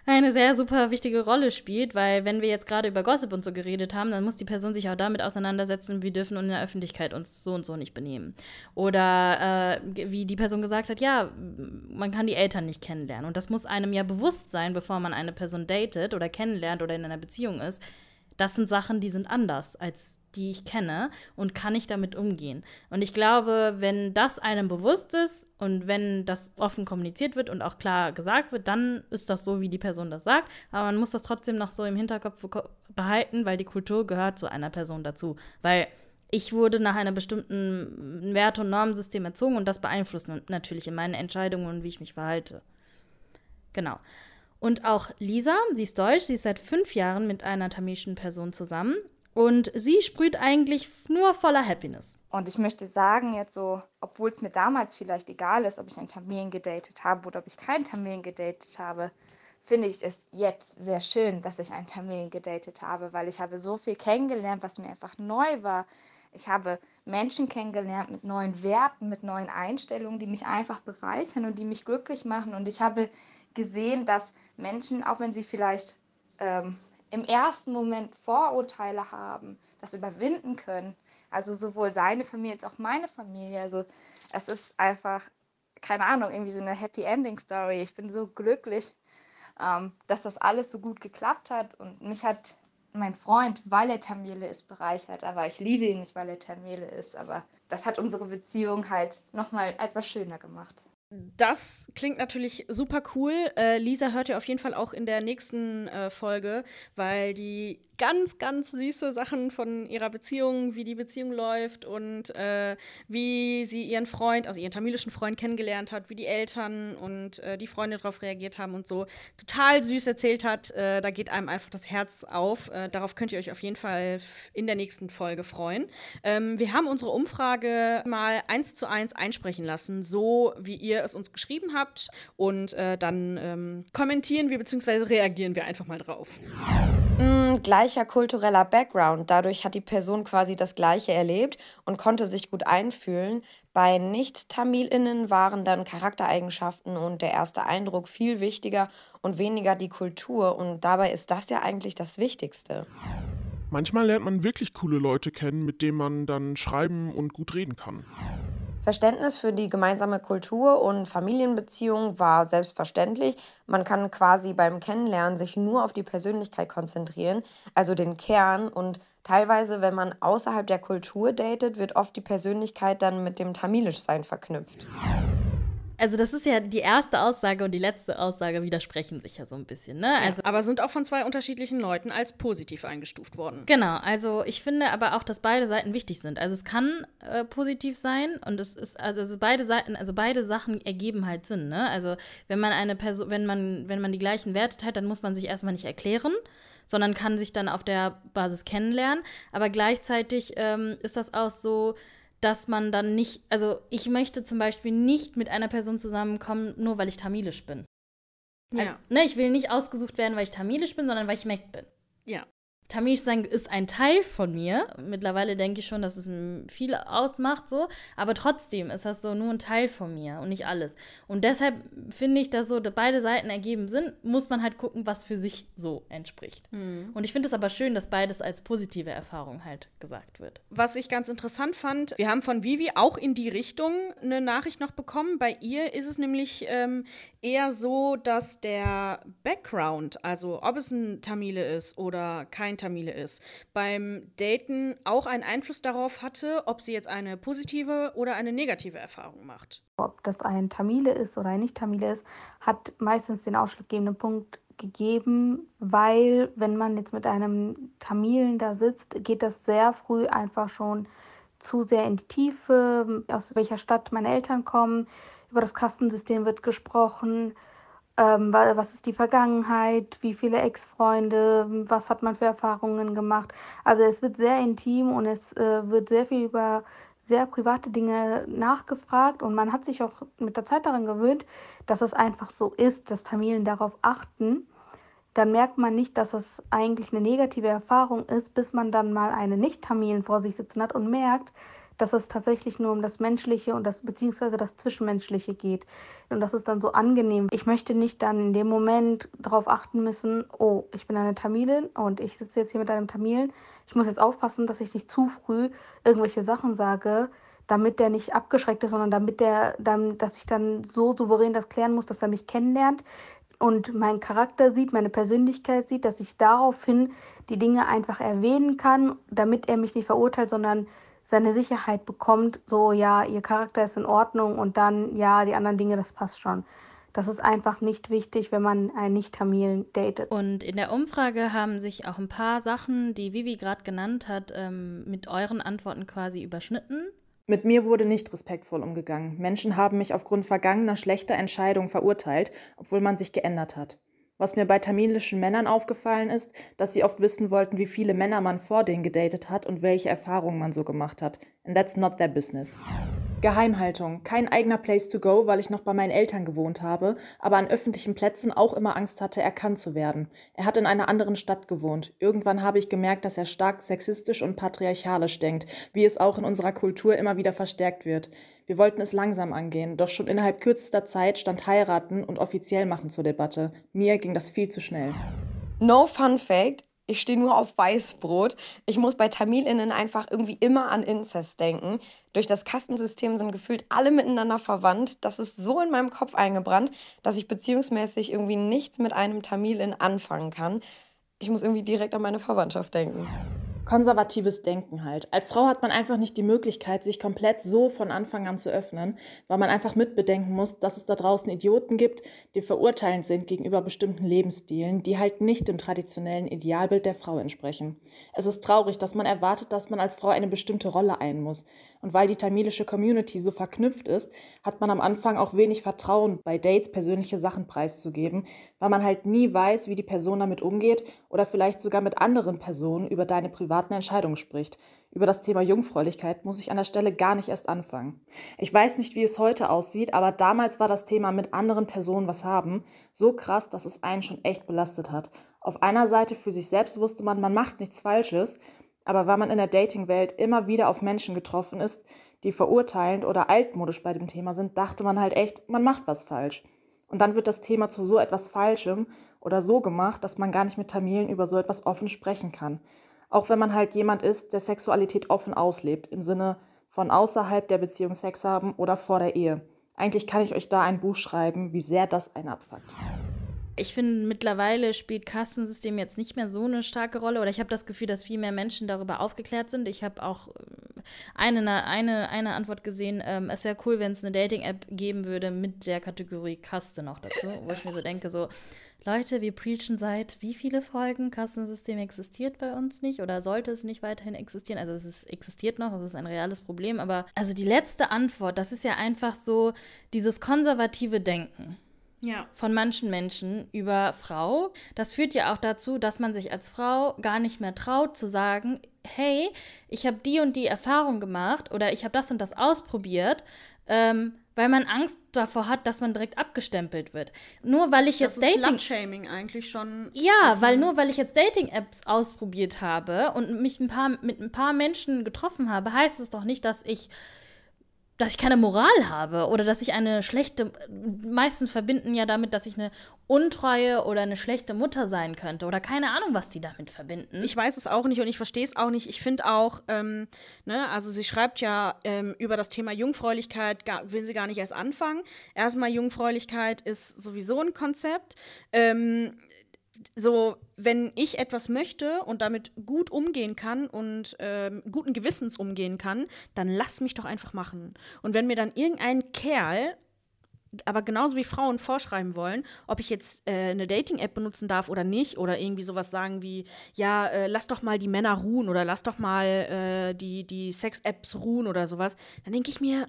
eine sehr super wichtige Rolle spielt, weil wenn wir jetzt gerade über Gossip und so geredet haben, dann muss die Person sich auch damit auseinandersetzen, wir dürfen in der Öffentlichkeit uns so und so nicht benehmen. Oder äh, wie die Person gesagt hat, ja, man kann die Eltern nicht kennenlernen. Und das muss einem ja bewusst sein, bevor man eine Person datet oder kennenlernt oder in einer Beziehung ist. Das sind Sachen, die sind anders als die ich kenne und kann ich damit umgehen. Und ich glaube, wenn das einem bewusst ist und wenn das offen kommuniziert wird und auch klar gesagt wird, dann ist das so, wie die Person das sagt. Aber man muss das trotzdem noch so im Hinterkopf behalten, weil die Kultur gehört zu einer Person dazu. Weil ich wurde nach einem bestimmten Werte- und Normensystem erzogen und das beeinflusst natürlich in meinen Entscheidungen und wie ich mich verhalte. Genau. Und auch Lisa, sie ist deutsch, sie ist seit fünf Jahren mit einer tamilischen Person zusammen und sie sprüht eigentlich nur voller Happiness. Und ich möchte sagen, jetzt so, obwohl es mir damals vielleicht egal ist, ob ich einen Tamilen gedatet habe oder ob ich keinen Tamilen gedatet habe, finde ich es jetzt sehr schön, dass ich einen Tamilen gedatet habe, weil ich habe so viel kennengelernt, was mir einfach neu war. Ich habe Menschen kennengelernt mit neuen Werten, mit neuen Einstellungen, die mich einfach bereichern und die mich glücklich machen. Und ich habe gesehen, dass Menschen, auch wenn sie vielleicht ähm, im ersten Moment Vorurteile haben, das überwinden können. Also sowohl seine Familie als auch meine Familie. Also es ist einfach, keine Ahnung, irgendwie so eine Happy Ending Story. Ich bin so glücklich, ähm, dass das alles so gut geklappt hat. Und mich hat mein Freund, weil er Tamile ist, bereichert. Aber ich liebe ihn nicht, weil er Tamile ist. Aber das hat unsere Beziehung halt nochmal etwas schöner gemacht. Das klingt natürlich super cool. Äh, Lisa hört ihr auf jeden Fall auch in der nächsten äh, Folge, weil die ganz, ganz süße Sachen von ihrer Beziehung, wie die Beziehung läuft und äh, wie sie ihren Freund, also ihren tamilischen Freund kennengelernt hat, wie die Eltern und äh, die Freunde darauf reagiert haben und so. Total süß erzählt hat. Äh, da geht einem einfach das Herz auf. Äh, darauf könnt ihr euch auf jeden Fall in der nächsten Folge freuen. Ähm, wir haben unsere Umfrage mal eins zu eins einsprechen lassen, so wie ihr es uns geschrieben habt. Und äh, dann ähm, kommentieren wir bzw. reagieren wir einfach mal drauf. Mm, gleicher kultureller Background. Dadurch hat die Person quasi das Gleiche erlebt und konnte sich gut einfühlen. Bei Nicht-TamilInnen waren dann Charaktereigenschaften und der erste Eindruck viel wichtiger und weniger die Kultur. Und dabei ist das ja eigentlich das Wichtigste. Manchmal lernt man wirklich coole Leute kennen, mit denen man dann schreiben und gut reden kann. Verständnis für die gemeinsame Kultur und Familienbeziehung war selbstverständlich. Man kann quasi beim Kennenlernen sich nur auf die Persönlichkeit konzentrieren, also den Kern. Und teilweise, wenn man außerhalb der Kultur datet, wird oft die Persönlichkeit dann mit dem Tamilischsein verknüpft also das ist ja die erste Aussage und die letzte Aussage widersprechen sich ja so ein bisschen, ne? Also, ja, aber sind auch von zwei unterschiedlichen Leuten als positiv eingestuft worden. Genau, also ich finde aber auch, dass beide Seiten wichtig sind. Also es kann äh, positiv sein und es ist, also, also beide Seiten, also beide Sachen ergeben halt Sinn, ne? Also wenn man eine Person, wenn man, wenn man die gleichen Werte teilt, dann muss man sich erstmal nicht erklären sondern kann sich dann auf der Basis kennenlernen. Aber gleichzeitig ähm, ist das auch so, dass man dann nicht, also ich möchte zum Beispiel nicht mit einer Person zusammenkommen, nur weil ich tamilisch bin. Ja. Also, ne, ich will nicht ausgesucht werden, weil ich tamilisch bin, sondern weil ich Mac bin. Ja. Tamilisch sein ist ein Teil von mir. Mittlerweile denke ich schon, dass es viel ausmacht, so. Aber trotzdem ist das so nur ein Teil von mir und nicht alles. Und deshalb finde ich, dass so beide Seiten ergeben sind, muss man halt gucken, was für sich so entspricht. Mhm. Und ich finde es aber schön, dass beides als positive Erfahrung halt gesagt wird. Was ich ganz interessant fand, wir haben von Vivi auch in die Richtung eine Nachricht noch bekommen. Bei ihr ist es nämlich ähm, eher so, dass der Background, also ob es ein Tamile ist oder kein Tamile ist, beim Daten auch einen Einfluss darauf hatte, ob sie jetzt eine positive oder eine negative Erfahrung macht. Ob das ein Tamile ist oder ein Nicht-Tamile ist, hat meistens den ausschlaggebenden Punkt gegeben, weil wenn man jetzt mit einem Tamilen da sitzt, geht das sehr früh einfach schon zu sehr in die Tiefe, aus welcher Stadt meine Eltern kommen, über das Kastensystem wird gesprochen, ähm, was ist die Vergangenheit, wie viele Ex-Freunde, was hat man für Erfahrungen gemacht. Also es wird sehr intim und es äh, wird sehr viel über sehr private Dinge nachgefragt und man hat sich auch mit der Zeit daran gewöhnt, dass es einfach so ist, dass Tamilen darauf achten. Dann merkt man nicht, dass es eigentlich eine negative Erfahrung ist, bis man dann mal eine Nicht-Tamilen vor sich sitzen hat und merkt, dass es tatsächlich nur um das Menschliche und das beziehungsweise das Zwischenmenschliche geht. Und das ist dann so angenehm. Ich möchte nicht dann in dem Moment darauf achten müssen, oh, ich bin eine Tamilin und ich sitze jetzt hier mit einem Tamilen. Ich muss jetzt aufpassen, dass ich nicht zu früh irgendwelche Sachen sage, damit der nicht abgeschreckt ist, sondern damit der, dann, dass ich dann so souverän das klären muss, dass er mich kennenlernt und meinen Charakter sieht, meine Persönlichkeit sieht, dass ich daraufhin die Dinge einfach erwähnen kann, damit er mich nicht verurteilt, sondern seine Sicherheit bekommt, so ja, ihr Charakter ist in Ordnung und dann ja, die anderen Dinge, das passt schon. Das ist einfach nicht wichtig, wenn man einen Nicht-Tamilen datet. Und in der Umfrage haben sich auch ein paar Sachen, die Vivi gerade genannt hat, ähm, mit euren Antworten quasi überschnitten. Mit mir wurde nicht respektvoll umgegangen. Menschen haben mich aufgrund vergangener schlechter Entscheidungen verurteilt, obwohl man sich geändert hat. Was mir bei tamilischen Männern aufgefallen ist, dass sie oft wissen wollten, wie viele Männer man vor denen gedatet hat und welche Erfahrungen man so gemacht hat. And that's not their business. Geheimhaltung. Kein eigener Place to go, weil ich noch bei meinen Eltern gewohnt habe, aber an öffentlichen Plätzen auch immer Angst hatte, erkannt zu werden. Er hat in einer anderen Stadt gewohnt. Irgendwann habe ich gemerkt, dass er stark sexistisch und patriarchalisch denkt, wie es auch in unserer Kultur immer wieder verstärkt wird. Wir wollten es langsam angehen, doch schon innerhalb kürzester Zeit stand heiraten und offiziell machen zur Debatte. Mir ging das viel zu schnell. No fun fact, ich stehe nur auf Weißbrot. Ich muss bei TamilInnen einfach irgendwie immer an Inzest denken. Durch das Kastensystem sind gefühlt alle miteinander verwandt. Das ist so in meinem Kopf eingebrannt, dass ich beziehungsmäßig irgendwie nichts mit einem Tamilin anfangen kann. Ich muss irgendwie direkt an meine Verwandtschaft denken. Konservatives Denken halt. Als Frau hat man einfach nicht die Möglichkeit, sich komplett so von Anfang an zu öffnen, weil man einfach mitbedenken muss, dass es da draußen Idioten gibt, die verurteilend sind gegenüber bestimmten Lebensstilen, die halt nicht dem traditionellen Idealbild der Frau entsprechen. Es ist traurig, dass man erwartet, dass man als Frau eine bestimmte Rolle ein muss. Und weil die tamilische Community so verknüpft ist, hat man am Anfang auch wenig Vertrauen, bei Dates persönliche Sachen preiszugeben, weil man halt nie weiß, wie die Person damit umgeht oder vielleicht sogar mit anderen Personen über deine privaten Entscheidungen spricht. Über das Thema Jungfräulichkeit muss ich an der Stelle gar nicht erst anfangen. Ich weiß nicht, wie es heute aussieht, aber damals war das Thema mit anderen Personen was haben so krass, dass es einen schon echt belastet hat. Auf einer Seite für sich selbst wusste man, man macht nichts Falsches, aber weil man in der Dating-Welt immer wieder auf Menschen getroffen ist, die verurteilend oder altmodisch bei dem Thema sind, dachte man halt echt, man macht was falsch. Und dann wird das Thema zu so etwas Falschem oder so gemacht, dass man gar nicht mit Tamilen über so etwas offen sprechen kann. Auch wenn man halt jemand ist, der Sexualität offen auslebt, im Sinne von außerhalb der Beziehung Sex haben oder vor der Ehe. Eigentlich kann ich euch da ein Buch schreiben, wie sehr das einen abfuckt. Ich finde, mittlerweile spielt Kastensystem jetzt nicht mehr so eine starke Rolle oder ich habe das Gefühl, dass viel mehr Menschen darüber aufgeklärt sind. Ich habe auch ähm, eine, eine, eine Antwort gesehen, ähm, es wäre cool, wenn es eine Dating-App geben würde mit der Kategorie Kaste noch dazu, wo ich mir so denke, so, Leute, wir preachen seit wie viele Folgen? Kastensystem existiert bei uns nicht oder sollte es nicht weiterhin existieren? Also es ist, existiert noch, es ist ein reales Problem, aber also die letzte Antwort, das ist ja einfach so dieses konservative Denken ja. von manchen Menschen über Frau. Das führt ja auch dazu, dass man sich als Frau gar nicht mehr traut zu sagen, hey, ich habe die und die Erfahrung gemacht oder ich habe das und das ausprobiert, ähm, weil man Angst davor hat, dass man direkt abgestempelt wird. Nur weil ich jetzt das ist Dating Shaming eigentlich schon. Ja, weil nur weil ich jetzt Dating Apps ausprobiert habe und mich ein paar mit ein paar Menschen getroffen habe, heißt es doch nicht, dass ich dass ich keine Moral habe oder dass ich eine schlechte, meistens verbinden ja damit, dass ich eine untreue oder eine schlechte Mutter sein könnte oder keine Ahnung, was die damit verbinden. Ich weiß es auch nicht und ich verstehe es auch nicht. Ich finde auch, ähm, ne, also sie schreibt ja ähm, über das Thema Jungfräulichkeit, gar, will sie gar nicht erst anfangen. Erstmal, Jungfräulichkeit ist sowieso ein Konzept. Ähm, so, wenn ich etwas möchte und damit gut umgehen kann und ähm, guten Gewissens umgehen kann, dann lass mich doch einfach machen. Und wenn mir dann irgendein Kerl, aber genauso wie Frauen vorschreiben wollen, ob ich jetzt äh, eine Dating-App benutzen darf oder nicht, oder irgendwie sowas sagen wie, ja, äh, lass doch mal die Männer ruhen oder lass doch mal äh, die, die Sex-Apps ruhen oder sowas, dann denke ich mir,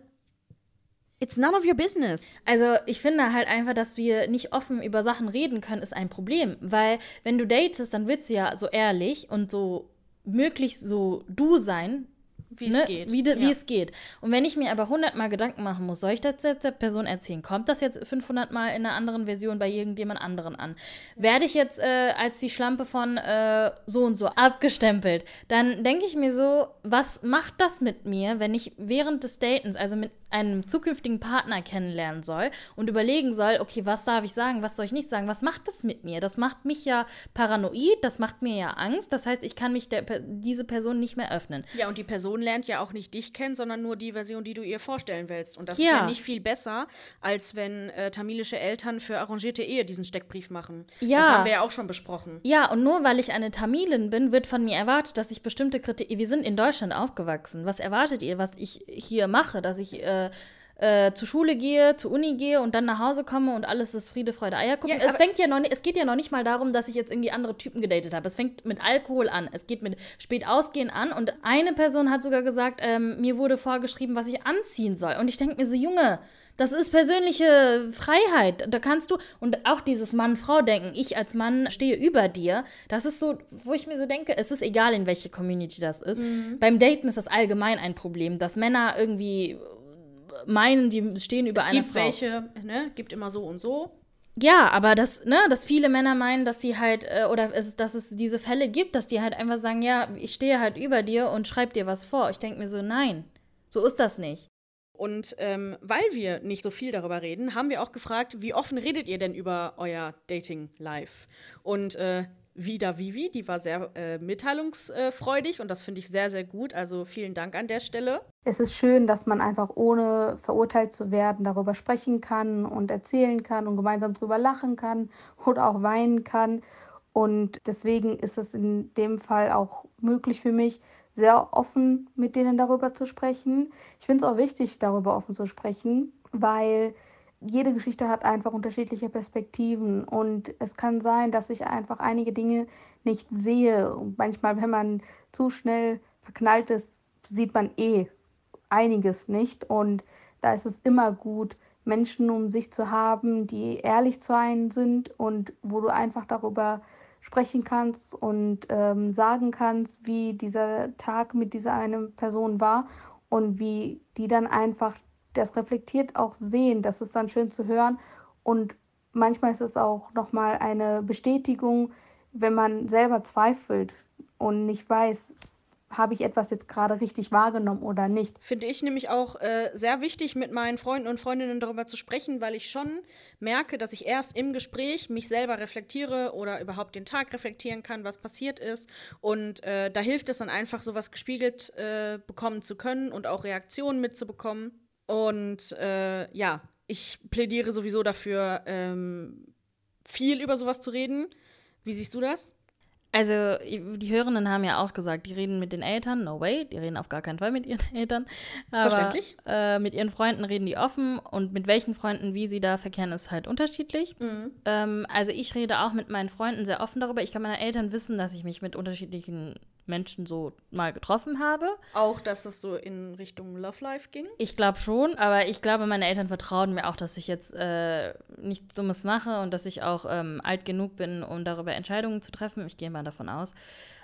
It's none of your business. Also ich finde halt einfach, dass wir nicht offen über Sachen reden können, ist ein Problem. Weil wenn du datest, dann willst du ja so ehrlich und so möglichst so du sein, wie ne? es geht. Wie, de, ja. wie es geht. Und wenn ich mir aber 100 Mal Gedanken machen muss, soll ich das jetzt der Person erzählen? Kommt das jetzt 500 Mal in einer anderen Version bei irgendjemand anderen an? Werde ich jetzt äh, als die Schlampe von äh, so und so abgestempelt? Dann denke ich mir so, was macht das mit mir, wenn ich während des Datens, also mit einem zukünftigen Partner kennenlernen soll und überlegen soll, okay, was darf ich sagen, was soll ich nicht sagen, was macht das mit mir? Das macht mich ja paranoid, das macht mir ja Angst, das heißt, ich kann mich der, diese Person nicht mehr öffnen. Ja, und die Person lernt ja auch nicht dich kennen, sondern nur die Version, die du ihr vorstellen willst. Und das ja. ist ja nicht viel besser, als wenn äh, tamilische Eltern für arrangierte Ehe diesen Steckbrief machen. Ja. Das haben wir ja auch schon besprochen. Ja, und nur weil ich eine Tamilin bin, wird von mir erwartet, dass ich bestimmte Kriterien, wir sind in Deutschland aufgewachsen, was erwartet ihr, was ich hier mache, dass ich äh, äh, zur Schule gehe, zur Uni gehe und dann nach Hause komme und alles ist Friede, Freude, Eier gucken. Ja, es fängt ja noch es geht ja noch nicht mal darum, dass ich jetzt irgendwie andere Typen gedatet habe. Es fängt mit Alkohol an. Es geht mit spät ausgehen an und eine Person hat sogar gesagt, ähm, mir wurde vorgeschrieben, was ich anziehen soll. Und ich denke mir so, Junge, das ist persönliche Freiheit. Da kannst du, und auch dieses Mann-Frau-Denken, ich als Mann stehe über dir, das ist so, wo ich mir so denke, es ist egal, in welche Community das ist. Mhm. Beim Daten ist das allgemein ein Problem, dass Männer irgendwie meinen, die stehen über es eine Frau. Es gibt welche, ne, gibt immer so und so. Ja, aber das, ne, dass viele Männer meinen, dass sie halt, äh, oder es, dass es diese Fälle gibt, dass die halt einfach sagen, ja, ich stehe halt über dir und schreib dir was vor. Ich denke mir so, nein, so ist das nicht. Und ähm, weil wir nicht so viel darüber reden, haben wir auch gefragt, wie offen redet ihr denn über euer Dating-Life? Und äh, Vida Vivi, die war sehr äh, mitteilungsfreudig und das finde ich sehr, sehr gut. Also vielen Dank an der Stelle. Es ist schön, dass man einfach ohne verurteilt zu werden darüber sprechen kann und erzählen kann und gemeinsam darüber lachen kann oder auch weinen kann. Und deswegen ist es in dem Fall auch möglich für mich, sehr offen mit denen darüber zu sprechen. Ich finde es auch wichtig, darüber offen zu sprechen, weil jede Geschichte hat einfach unterschiedliche Perspektiven und es kann sein, dass ich einfach einige Dinge nicht sehe. Und manchmal, wenn man zu schnell verknallt ist, sieht man eh einiges nicht und da ist es immer gut, Menschen um sich zu haben, die ehrlich zu einem sind und wo du einfach darüber sprechen kannst und ähm, sagen kannst, wie dieser Tag mit dieser einen Person war und wie die dann einfach das reflektiert auch sehen. Das ist dann schön zu hören und manchmal ist es auch nochmal eine Bestätigung, wenn man selber zweifelt und nicht weiß, habe ich etwas jetzt gerade richtig wahrgenommen oder nicht. Finde ich nämlich auch äh, sehr wichtig, mit meinen Freunden und Freundinnen darüber zu sprechen, weil ich schon merke, dass ich erst im Gespräch mich selber reflektiere oder überhaupt den Tag reflektieren kann, was passiert ist. Und äh, da hilft es dann einfach, sowas gespiegelt äh, bekommen zu können und auch Reaktionen mitzubekommen. Und äh, ja, ich plädiere sowieso dafür, ähm, viel über sowas zu reden. Wie siehst du das? Also, die Hörenden haben ja auch gesagt, die reden mit den Eltern, no way, die reden auf gar keinen Fall mit ihren Eltern. Aber, Verständlich. Äh, mit ihren Freunden reden die offen und mit welchen Freunden, wie sie da verkehren, ist halt unterschiedlich. Mhm. Ähm, also, ich rede auch mit meinen Freunden sehr offen darüber. Ich kann meine Eltern wissen, dass ich mich mit unterschiedlichen Menschen so mal getroffen habe. Auch, dass es so in Richtung Love Life ging? Ich glaube schon, aber ich glaube, meine Eltern vertrauen mir auch, dass ich jetzt äh, nichts Dummes mache und dass ich auch ähm, alt genug bin, um darüber Entscheidungen zu treffen. Ich gehe mal davon aus.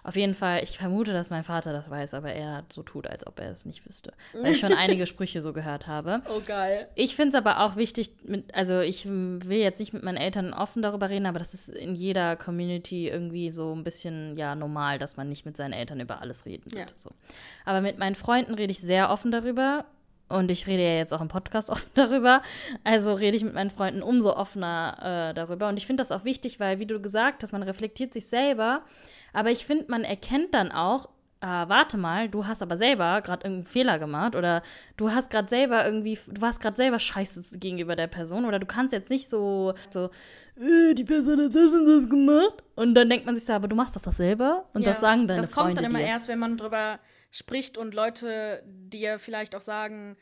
Auf jeden Fall, ich vermute, dass mein Vater das weiß, aber er so tut, als ob er es nicht wüsste. Weil ich schon einige Sprüche so gehört habe. Oh, geil. Ich finde es aber auch wichtig, mit, also ich will jetzt nicht mit meinen Eltern offen darüber reden, aber das ist in jeder Community irgendwie so ein bisschen ja normal, dass man nicht mit seinen Eltern über alles reden wird. Ja. So. Aber mit meinen Freunden rede ich sehr offen darüber. Und ich rede ja jetzt auch im Podcast offen darüber. Also rede ich mit meinen Freunden umso offener äh, darüber. Und ich finde das auch wichtig, weil, wie du gesagt hast, man reflektiert sich selber. Aber ich finde, man erkennt dann auch, äh, warte mal, du hast aber selber gerade irgendeinen Fehler gemacht oder du hast gerade selber irgendwie, du warst gerade selber scheiße gegenüber der Person oder du kannst jetzt nicht so, so, äh, die Person hat das und das gemacht. Und dann denkt man sich so, aber du machst das doch selber und ja, das sagen deine Freunde Das kommt dann immer dir. erst, wenn man drüber spricht und Leute dir vielleicht auch sagen,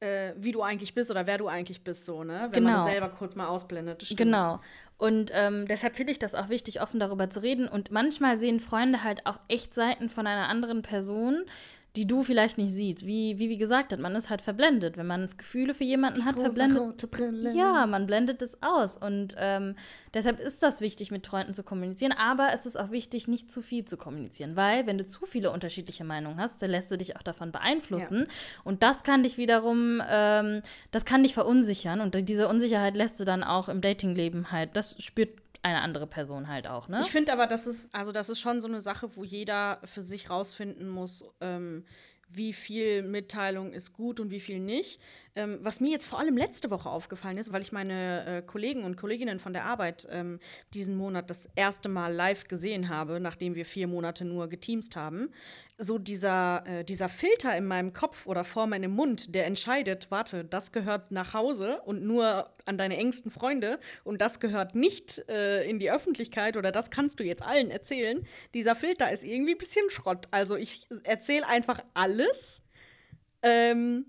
äh, wie du eigentlich bist oder wer du eigentlich bist, so, ne? Wenn genau. man das selber kurz mal ausblendet. Genau. Und ähm, deshalb finde ich das auch wichtig, offen darüber zu reden. Und manchmal sehen Freunde halt auch echt Seiten von einer anderen Person, die du vielleicht nicht siehst. Wie, wie wie gesagt hat, man ist halt verblendet. Wenn man Gefühle für jemanden die hat, verblendet. Ja, man blendet es aus. Und ähm, deshalb ist das wichtig, mit Freunden zu kommunizieren. Aber es ist auch wichtig, nicht zu viel zu kommunizieren. Weil, wenn du zu viele unterschiedliche Meinungen hast, dann lässt du dich auch davon beeinflussen. Ja. Und das kann dich wiederum, ähm, das kann dich verunsichern. Und diese Unsicherheit lässt du dann auch im Datingleben halt, das spürt eine andere Person halt auch, ne? Ich finde aber, das ist, also das ist schon so eine Sache, wo jeder für sich rausfinden muss, ähm, wie viel Mitteilung ist gut und wie viel nicht. Ähm, was mir jetzt vor allem letzte Woche aufgefallen ist, weil ich meine äh, Kollegen und Kolleginnen von der Arbeit ähm, diesen Monat das erste Mal live gesehen habe, nachdem wir vier Monate nur geteamst haben, so dieser, äh, dieser Filter in meinem Kopf oder vor meinem Mund, der entscheidet, warte, das gehört nach Hause und nur an deine engsten Freunde und das gehört nicht äh, in die Öffentlichkeit oder das kannst du jetzt allen erzählen. Dieser Filter ist irgendwie ein bisschen Schrott. Also ich erzähle einfach alles. Ähm,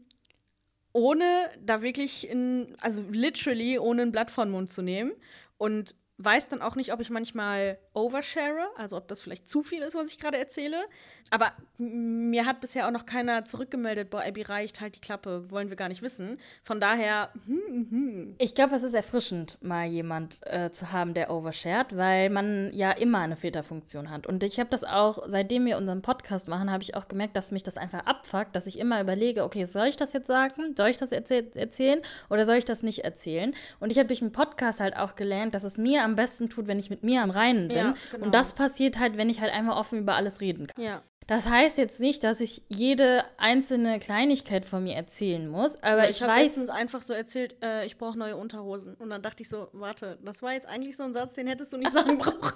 ohne da wirklich in, also literally ohne ein Blatt von Mund zu nehmen. Und weiß dann auch nicht, ob ich manchmal overshare, also ob das vielleicht zu viel ist, was ich gerade erzähle. Aber mir hat bisher auch noch keiner zurückgemeldet, boah, Abby reicht, halt die Klappe, wollen wir gar nicht wissen. Von daher, hm, hm. Ich glaube, es ist erfrischend, mal jemand äh, zu haben, der overshared, weil man ja immer eine Filterfunktion hat. Und ich habe das auch, seitdem wir unseren Podcast machen, habe ich auch gemerkt, dass mich das einfach abfuckt, dass ich immer überlege, okay, soll ich das jetzt sagen? Soll ich das erzähl erzählen oder soll ich das nicht erzählen? Und ich habe durch den Podcast halt auch gelernt, dass es mir am besten tut, wenn ich mit mir am Reinen bin. Ja, genau. Und das passiert halt, wenn ich halt einmal offen über alles reden kann. Ja. Das heißt jetzt nicht, dass ich jede einzelne Kleinigkeit von mir erzählen muss, aber ja, ich, ich weiß. letztens einfach so erzählt, äh, ich brauche neue Unterhosen. Und dann dachte ich so, warte, das war jetzt eigentlich so ein Satz, den hättest du nicht sagen brauchen.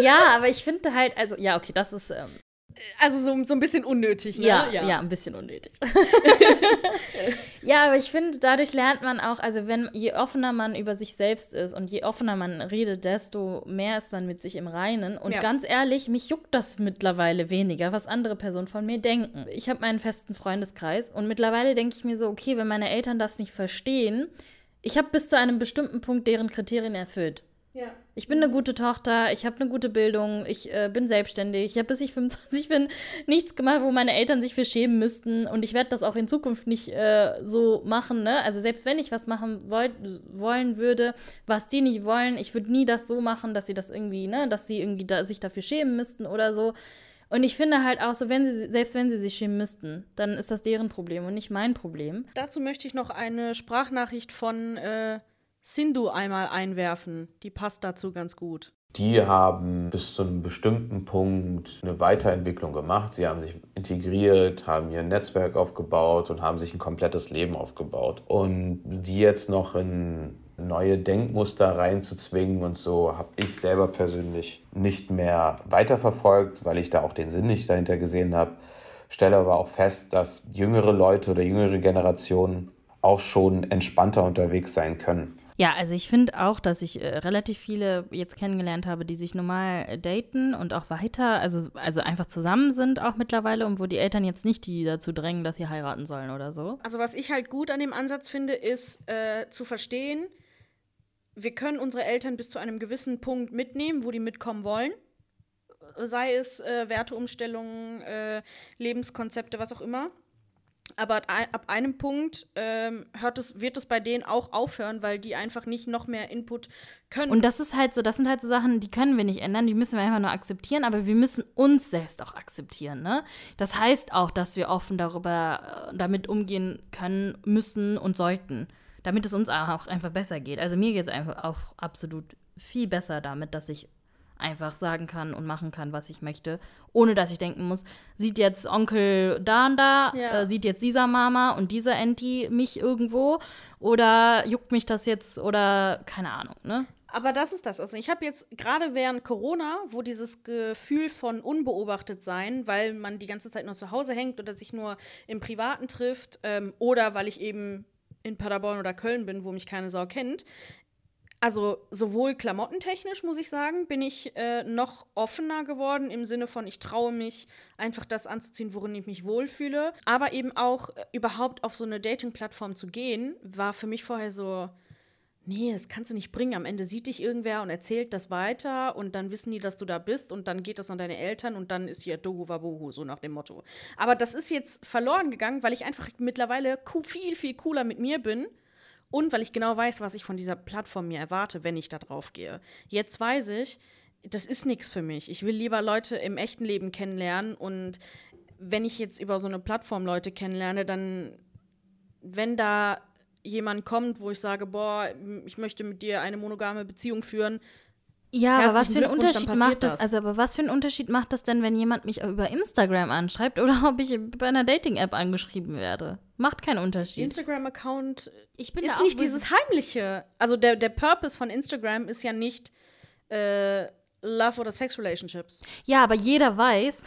ja, aber ich finde halt, also, ja, okay, das ist. Ähm, Also so, so ein bisschen unnötig, ne? Ja, ja, ein bisschen unnötig. ja, aber ich finde, dadurch lernt man auch, also wenn, je offener man über sich selbst ist und je offener man redet, desto mehr ist man mit sich im Reinen. Und Ja. ganz ehrlich, mich juckt das mittlerweile weniger, was andere Personen von mir denken. Ich habe meinen festen Freundeskreis und mittlerweile denke ich mir so, okay, wenn meine Eltern das nicht verstehen, ich habe bis zu einem bestimmten Punkt deren Kriterien erfüllt. Ja. Ich bin eine gute Tochter, ich habe eine gute Bildung, ich äh, bin selbstständig, ich habe bis ich 25 bin nichts gemacht, wo meine Eltern sich für schämen müssten und ich werde das auch in Zukunft nicht äh, so machen, ne? Also selbst wenn ich was machen wollt, wollen würde, was die nicht wollen, ich würde nie das so machen, dass sie das irgendwie, ne, dass sie irgendwie da, sich dafür schämen müssten oder so. Und ich finde halt auch so, wenn sie, selbst wenn sie sich schämen müssten, dann ist das deren Problem und nicht mein Problem. Dazu möchte ich noch eine Sprachnachricht von äh, Sindhu einmal einwerfen. Die passt dazu ganz gut. Die haben bis zu einem bestimmten Punkt eine Weiterentwicklung gemacht. Sie haben sich integriert, haben ihr Netzwerk aufgebaut und haben sich ein komplettes Leben aufgebaut. Und die jetzt noch in neue Denkmuster reinzuzwingen und so, habe ich selber persönlich nicht mehr weiterverfolgt, weil ich da auch den Sinn nicht dahinter gesehen habe. Stelle aber auch fest, dass jüngere Leute oder jüngere Generationen auch schon entspannter unterwegs sein können. Ja, also ich finde auch, dass ich äh, relativ viele jetzt kennengelernt habe, die sich normal äh, daten und auch weiter, also, also einfach zusammen sind auch mittlerweile und wo die Eltern jetzt nicht die dazu drängen, dass sie heiraten sollen oder so. Also was ich halt gut an dem Ansatz finde, ist äh, zu verstehen, wir können unsere Eltern bis zu einem gewissen Punkt mitnehmen, wo die mitkommen wollen. Sei es äh, Werteumstellungen, äh, Lebenskonzepte, was auch immer. Aber ab ein- ab einem Punkt ähm, hört es, wird es bei denen auch aufhören, weil die einfach nicht noch mehr Input können. Und das ist halt so, das sind halt so Sachen, die können wir nicht ändern, die müssen wir einfach nur akzeptieren, aber wir müssen uns selbst auch akzeptieren, ne? Das heißt auch, dass wir offen darüber, äh, damit umgehen können, müssen und sollten, damit es uns auch einfach besser geht. Also mir geht es einfach auch absolut viel besser damit, dass ich einfach sagen kann und machen kann, was ich möchte, ohne dass ich denken muss, sieht jetzt Onkel da und da, Ja. äh, sieht jetzt dieser Mama und dieser Enti mich irgendwo oder juckt mich das jetzt oder keine Ahnung, ne? Aber das ist das. Also ich habe jetzt gerade während Corona, wo dieses Gefühl von unbeobachtet sein, weil man die ganze Zeit nur zu Hause hängt oder sich nur im Privaten trifft ähm, oder weil ich eben in Paderborn oder Köln bin, wo mich keine Sau kennt. Also sowohl klamottentechnisch, muss ich sagen, bin ich äh, noch offener geworden im Sinne von, ich traue mich einfach das anzuziehen, worin ich mich wohlfühle. Aber eben auch äh, überhaupt auf so eine Dating-Plattform zu gehen, war für mich vorher so, nee, das kannst du nicht bringen. Am Ende sieht dich irgendwer und erzählt das weiter und dann wissen die, dass du da bist und dann geht das an deine Eltern und dann ist hier Dohu Wabohu, so nach dem Motto. Aber das ist jetzt verloren gegangen, weil ich einfach mittlerweile viel, viel cooler mit mir bin und weil ich genau weiß, was ich von dieser Plattform mir erwarte, wenn ich da drauf gehe. Jetzt weiß ich, das ist nichts für mich. Ich will lieber Leute im echten Leben kennenlernen und wenn ich jetzt über so eine Plattform Leute kennenlerne, dann, wenn da jemand kommt, wo ich sage, boah, ich möchte mit dir eine monogame Beziehung führen, Ja, aber was für einen Unterschied macht das? das. Also, aber was für einen Unterschied macht das denn, wenn jemand mich über Instagram anschreibt oder ob ich bei einer Dating-App angeschrieben werde? Macht keinen Unterschied. Instagram-Account ich bin da ist auch nicht dieses Heimliche. Also der, der Purpose von Instagram ist ja nicht äh, Love oder Sex Relationships. Ja, aber jeder weiß,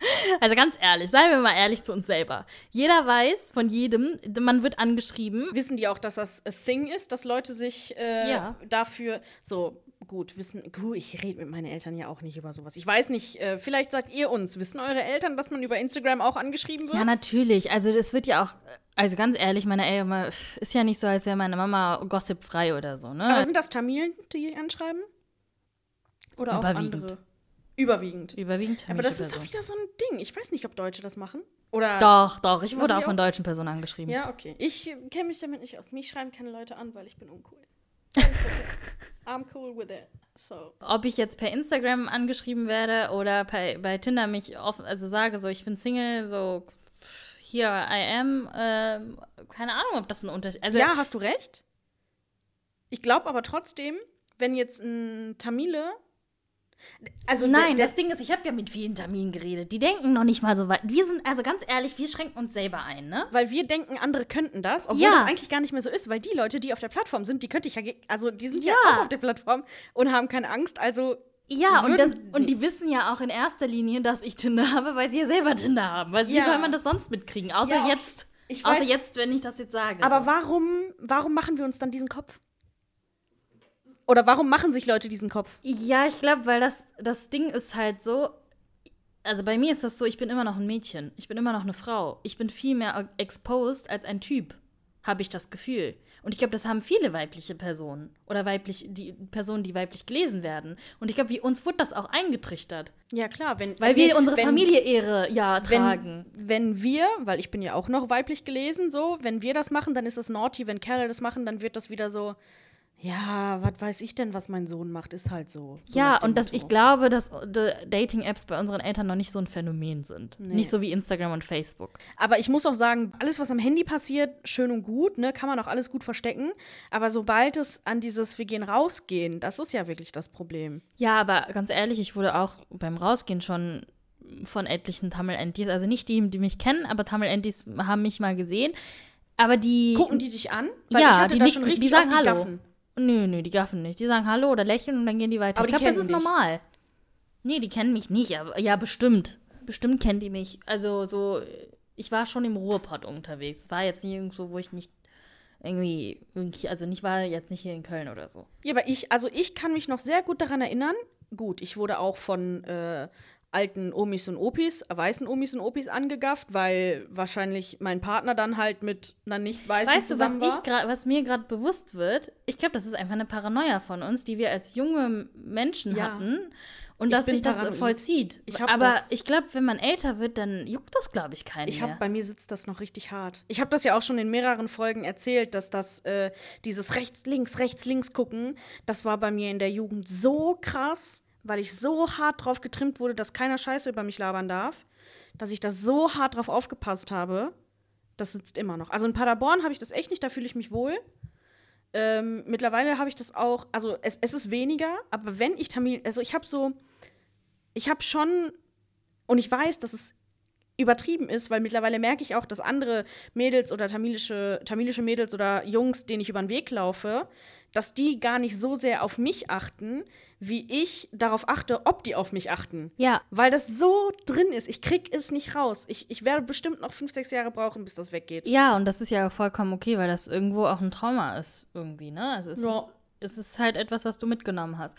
also ganz ehrlich, seien wir mal ehrlich zu uns selber. Jeder weiß von jedem, man wird angeschrieben. Wissen die auch, dass das a thing ist, dass Leute sich äh, Ja. dafür so gut wissen. Gut, ich rede mit meinen Eltern ja auch nicht über sowas. Ich weiß nicht, äh, vielleicht sagt ihr uns, wissen eure Eltern, dass man über Instagram auch angeschrieben wird? Ja, natürlich. Also das wird ja auch, also ganz ehrlich, meine Eltern, ist ja nicht so, als wäre meine Mama gossipfrei oder so, ne? Aber sind das Tamilen, die anschreiben? Oder auch andere? Überwiegend. Überwiegend Aber das ist doch wieder so ein Ding. Ich weiß nicht, ob Deutsche das machen. Oder Doch, doch, ich wurde auch von deutschen Personen angeschrieben. Ja, okay. Ich kenne mich damit nicht aus. Mich schreiben keine Leute an, weil ich bin uncool. I'm cool with it. So. Ob ich jetzt per Instagram angeschrieben werde oder per, bei Tinder mich offen, also sage so, ich bin Single, so here I am, ähm, keine Ahnung, ob das ein Unterschied also ja, hast du recht. Ich glaube aber trotzdem, wenn jetzt ein Tamile. Also Nein, das Ding ist, ich habe ja mit vielen Terminen geredet. Die denken noch nicht mal so weit. Wir sind, also ganz ehrlich, wir schränken uns selber ein, ne? weil wir denken, andere könnten das, obwohl Ja. das eigentlich gar nicht mehr so ist, weil die Leute, die auf der Plattform sind, die könnte ich ja, also die sind ja. Ja. auch auf der Plattform und haben keine Angst. Also Ja, und, das, und die wissen ja auch in erster Linie, dass ich Tinder habe, weil sie ja selber Tinder haben. Weil wie Ja. soll man das sonst mitkriegen? Außer Ja, jetzt. ich Außer weiß- jetzt, wenn ich das jetzt sage. Aber so. warum, warum machen wir uns dann diesen Kopf? Oder warum machen sich Leute diesen Kopf? Ja, ich glaube, weil das, das Ding ist halt so. Also bei mir ist das so, ich bin immer noch ein Mädchen. Ich bin immer noch eine Frau. Ich bin viel mehr exposed als ein Typ, habe ich das Gefühl. Und ich glaube, das haben viele weibliche Personen. Oder weiblich, die Personen, die weiblich gelesen werden. Und ich glaube, wie uns wurde das auch eingetrichtert. Ja, klar, wenn. Weil wenn- wir unsere wenn- Familie-Ehre ja tragen. Wenn, wenn wir, weil ich bin ja auch noch weiblich gelesen, so, wenn wir das machen, dann ist das naughty. Wenn Kerle das machen, dann wird das wieder so, ja, was weiß ich denn, was mein Sohn macht, ist halt so. so ja, und das, ich glaube, dass die Dating-Apps bei unseren Eltern noch nicht so ein Phänomen sind. Nee. Nicht so wie Instagram und Facebook. Aber ich muss auch sagen, alles, was am Handy passiert, schön und gut, ne, kann man auch alles gut verstecken. Aber sobald es an dieses Wir gehen rausgehen, das ist ja wirklich das Problem. Ja, aber ganz ehrlich, ich wurde auch beim Rausgehen schon von etlichen Tamil-Entis, also nicht die, die mich kennen, aber Tamil-Entis haben mich mal gesehen. Aber die. Gucken die dich an? ja, die, schon richtig die sagen Hallo. Gaffen. Nö, nö, die gaffen nicht. Die sagen Hallo oder lächeln und dann gehen die weiter. Aber ich glaube, das ist dich. normal. Nee, die kennen mich nicht, aber ja, bestimmt. Bestimmt kennen die mich. Also so, ich war schon im Ruhrpott unterwegs. Es war jetzt nicht irgendwo, wo ich nicht irgendwie, irgendwie- also nicht war jetzt nicht hier in Köln oder so. Ja, aber ich, also ich kann mich noch sehr gut daran erinnern. Gut, ich wurde auch von äh, alten Omis und Opis, weißen Omis und Opis angegafft, weil wahrscheinlich mein Partner dann halt mit einer nicht weißen Weißt du, was, zusammen ich war. grad, was mir gerade bewusst wird? Ich glaube, das ist einfach eine Paranoia von uns, die wir als junge Menschen Ja. hatten und Ich dass sich das paranoid. vollzieht. Ich hab Aber das. ich glaube, wenn man älter wird, dann juckt das, glaube ich, keinen Ich mehr. habe bei mir sitzt das noch richtig hart. Ich habe das ja auch schon in mehreren Folgen erzählt, dass das äh, dieses rechts links rechts links gucken, das war bei mir in der Jugend so krass, weil ich so hart drauf getrimmt wurde, dass keiner Scheiße über mich labern darf, dass ich da so hart drauf aufgepasst habe. Das sitzt immer noch. Also in Paderborn habe ich das echt nicht, da fühle ich mich wohl. Ähm, mittlerweile habe ich das auch, also es, es ist weniger, aber wenn ich Tamil, also ich habe so, ich habe schon, und ich weiß, dass es übertrieben ist, weil mittlerweile merke ich auch, dass andere Mädels oder tamilische, tamilische Mädels oder Jungs, denen ich über den Weg laufe, dass die gar nicht so sehr auf mich achten, wie ich darauf achte, ob die auf mich achten. ja, Weil das so drin ist. Ich krieg es nicht raus. Ich, ich werde bestimmt noch fünf, sechs Jahre brauchen, bis das weggeht. ja, und das ist ja vollkommen okay, weil das irgendwo auch ein Trauma ist, irgendwie, ne? Also es, Ja. ist, es ist halt etwas, was du mitgenommen hast.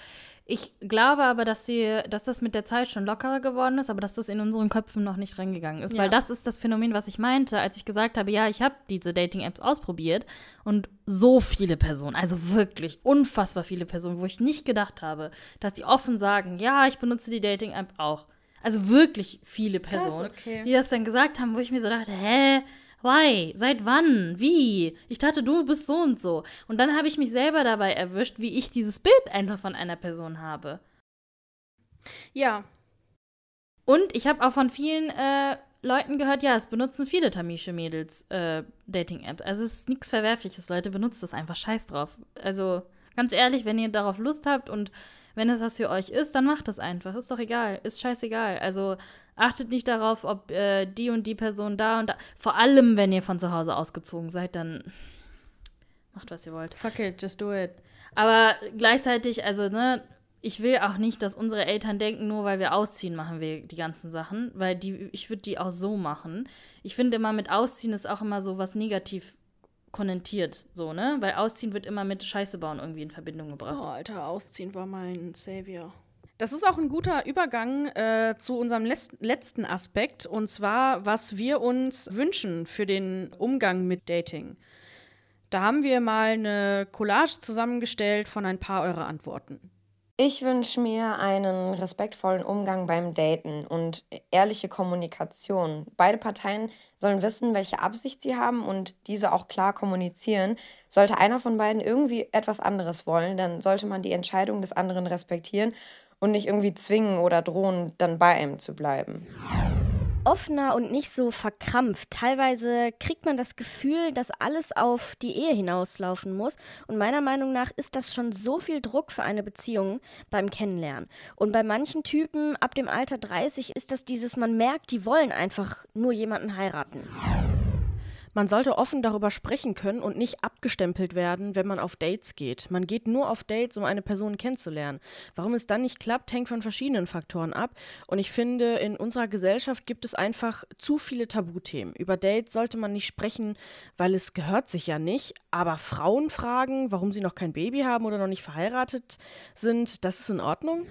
Ich glaube aber, dass wir, dass das mit der Zeit schon lockerer geworden ist, aber dass das in unseren Köpfen noch nicht reingegangen ist. Ja. Weil das ist das Phänomen, was ich meinte, als ich gesagt habe, ja, ich habe diese Dating-Apps ausprobiert und so viele Personen, also wirklich unfassbar viele Personen, wo ich nicht gedacht habe, dass die offen sagen, ja, ich benutze die Dating-App auch. Also wirklich viele Personen, okay. die das dann gesagt haben, wo ich mir so dachte, hä? Why? Seit wann? Wie? Ich dachte, du bist so und so. Und dann habe ich mich selber dabei erwischt, wie ich dieses Bild einfach von einer Person habe. Ja, Und ich habe auch von vielen äh, Leuten gehört, ja, es benutzen viele tamische Mädels äh, Dating-Apps. Also es ist nichts Verwerfliches, Leute, benutzt das einfach, scheiß drauf. Also ganz ehrlich, wenn ihr darauf Lust habt und wenn es was für euch ist, dann macht es einfach. Ist doch egal, ist scheißegal. Also achtet nicht darauf, ob äh, die und die Person da und da. Vor allem, wenn ihr von zu Hause ausgezogen seid, dann macht, was ihr wollt. fuck it, just do it. Aber gleichzeitig, also, ne, ich will auch nicht, dass unsere Eltern denken, nur weil wir ausziehen, machen wir die ganzen Sachen, weil die, ich würde die auch so machen. Ich finde immer, mit Ausziehen ist auch immer so was negativ konnotiert, so, ne? Weil Ausziehen wird immer mit Scheiße bauen irgendwie in Verbindung Oh, gebracht. Alter, Ausziehen war mein Savior. Das ist auch ein guter Übergang äh, zu unserem letzten Aspekt, und zwar, was wir uns wünschen für den Umgang mit Dating. Da haben wir mal eine Collage zusammengestellt von ein paar eurer Antworten. Ich wünsche mir einen respektvollen Umgang beim Daten und ehrliche Kommunikation. Beide Parteien sollen wissen, welche Absicht sie haben und diese auch klar kommunizieren. Sollte einer von beiden irgendwie etwas anderes wollen, dann sollte man die Entscheidung des anderen respektieren und nicht irgendwie zwingen oder drohen, dann bei einem zu bleiben. offener und nicht so verkrampft. Teilweise kriegt man das Gefühl, dass alles auf die Ehe hinauslaufen muss. Und meiner Meinung nach ist das schon so viel Druck für eine Beziehung beim Kennenlernen. Und bei manchen Typen ab dem Alter 30 ist das dieses, man merkt, die wollen einfach nur jemanden heiraten. Man sollte offen darüber sprechen können und nicht abgestempelt werden, wenn man auf Dates geht. Man geht nur auf Dates, um eine Person kennenzulernen. Warum es dann nicht klappt, hängt von verschiedenen Faktoren ab. Und ich finde, in unserer Gesellschaft gibt es einfach zu viele Tabuthemen. Über Dates sollte man nicht sprechen, weil es gehört sich ja nicht. Aber Frauen fragen, warum sie noch kein Baby haben oder noch nicht verheiratet sind, das ist in Ordnung.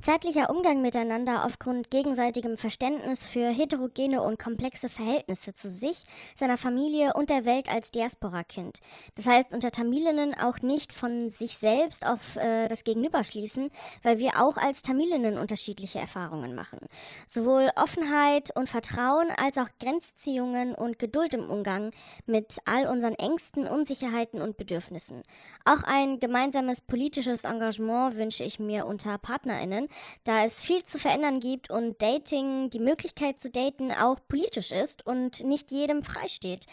Zeitlicher Umgang miteinander aufgrund gegenseitigem Verständnis für heterogene und komplexe Verhältnisse zu sich, seiner Familie und der Welt als Diaspora-Kind. Das heißt, unter Tamilinnen auch nicht von sich selbst auf äh, das Gegenüber schließen, weil wir auch als Tamilinnen unterschiedliche Erfahrungen machen. Sowohl Offenheit und Vertrauen als auch Grenzziehungen und Geduld im Umgang mit all unseren Ängsten, Unsicherheiten und Bedürfnissen. Auch ein gemeinsames politisches Engagement wünsche ich mir unter PartnerInnen, da es viel zu verändern gibt und Dating, die Möglichkeit zu daten, auch politisch ist und nicht jedem freisteht.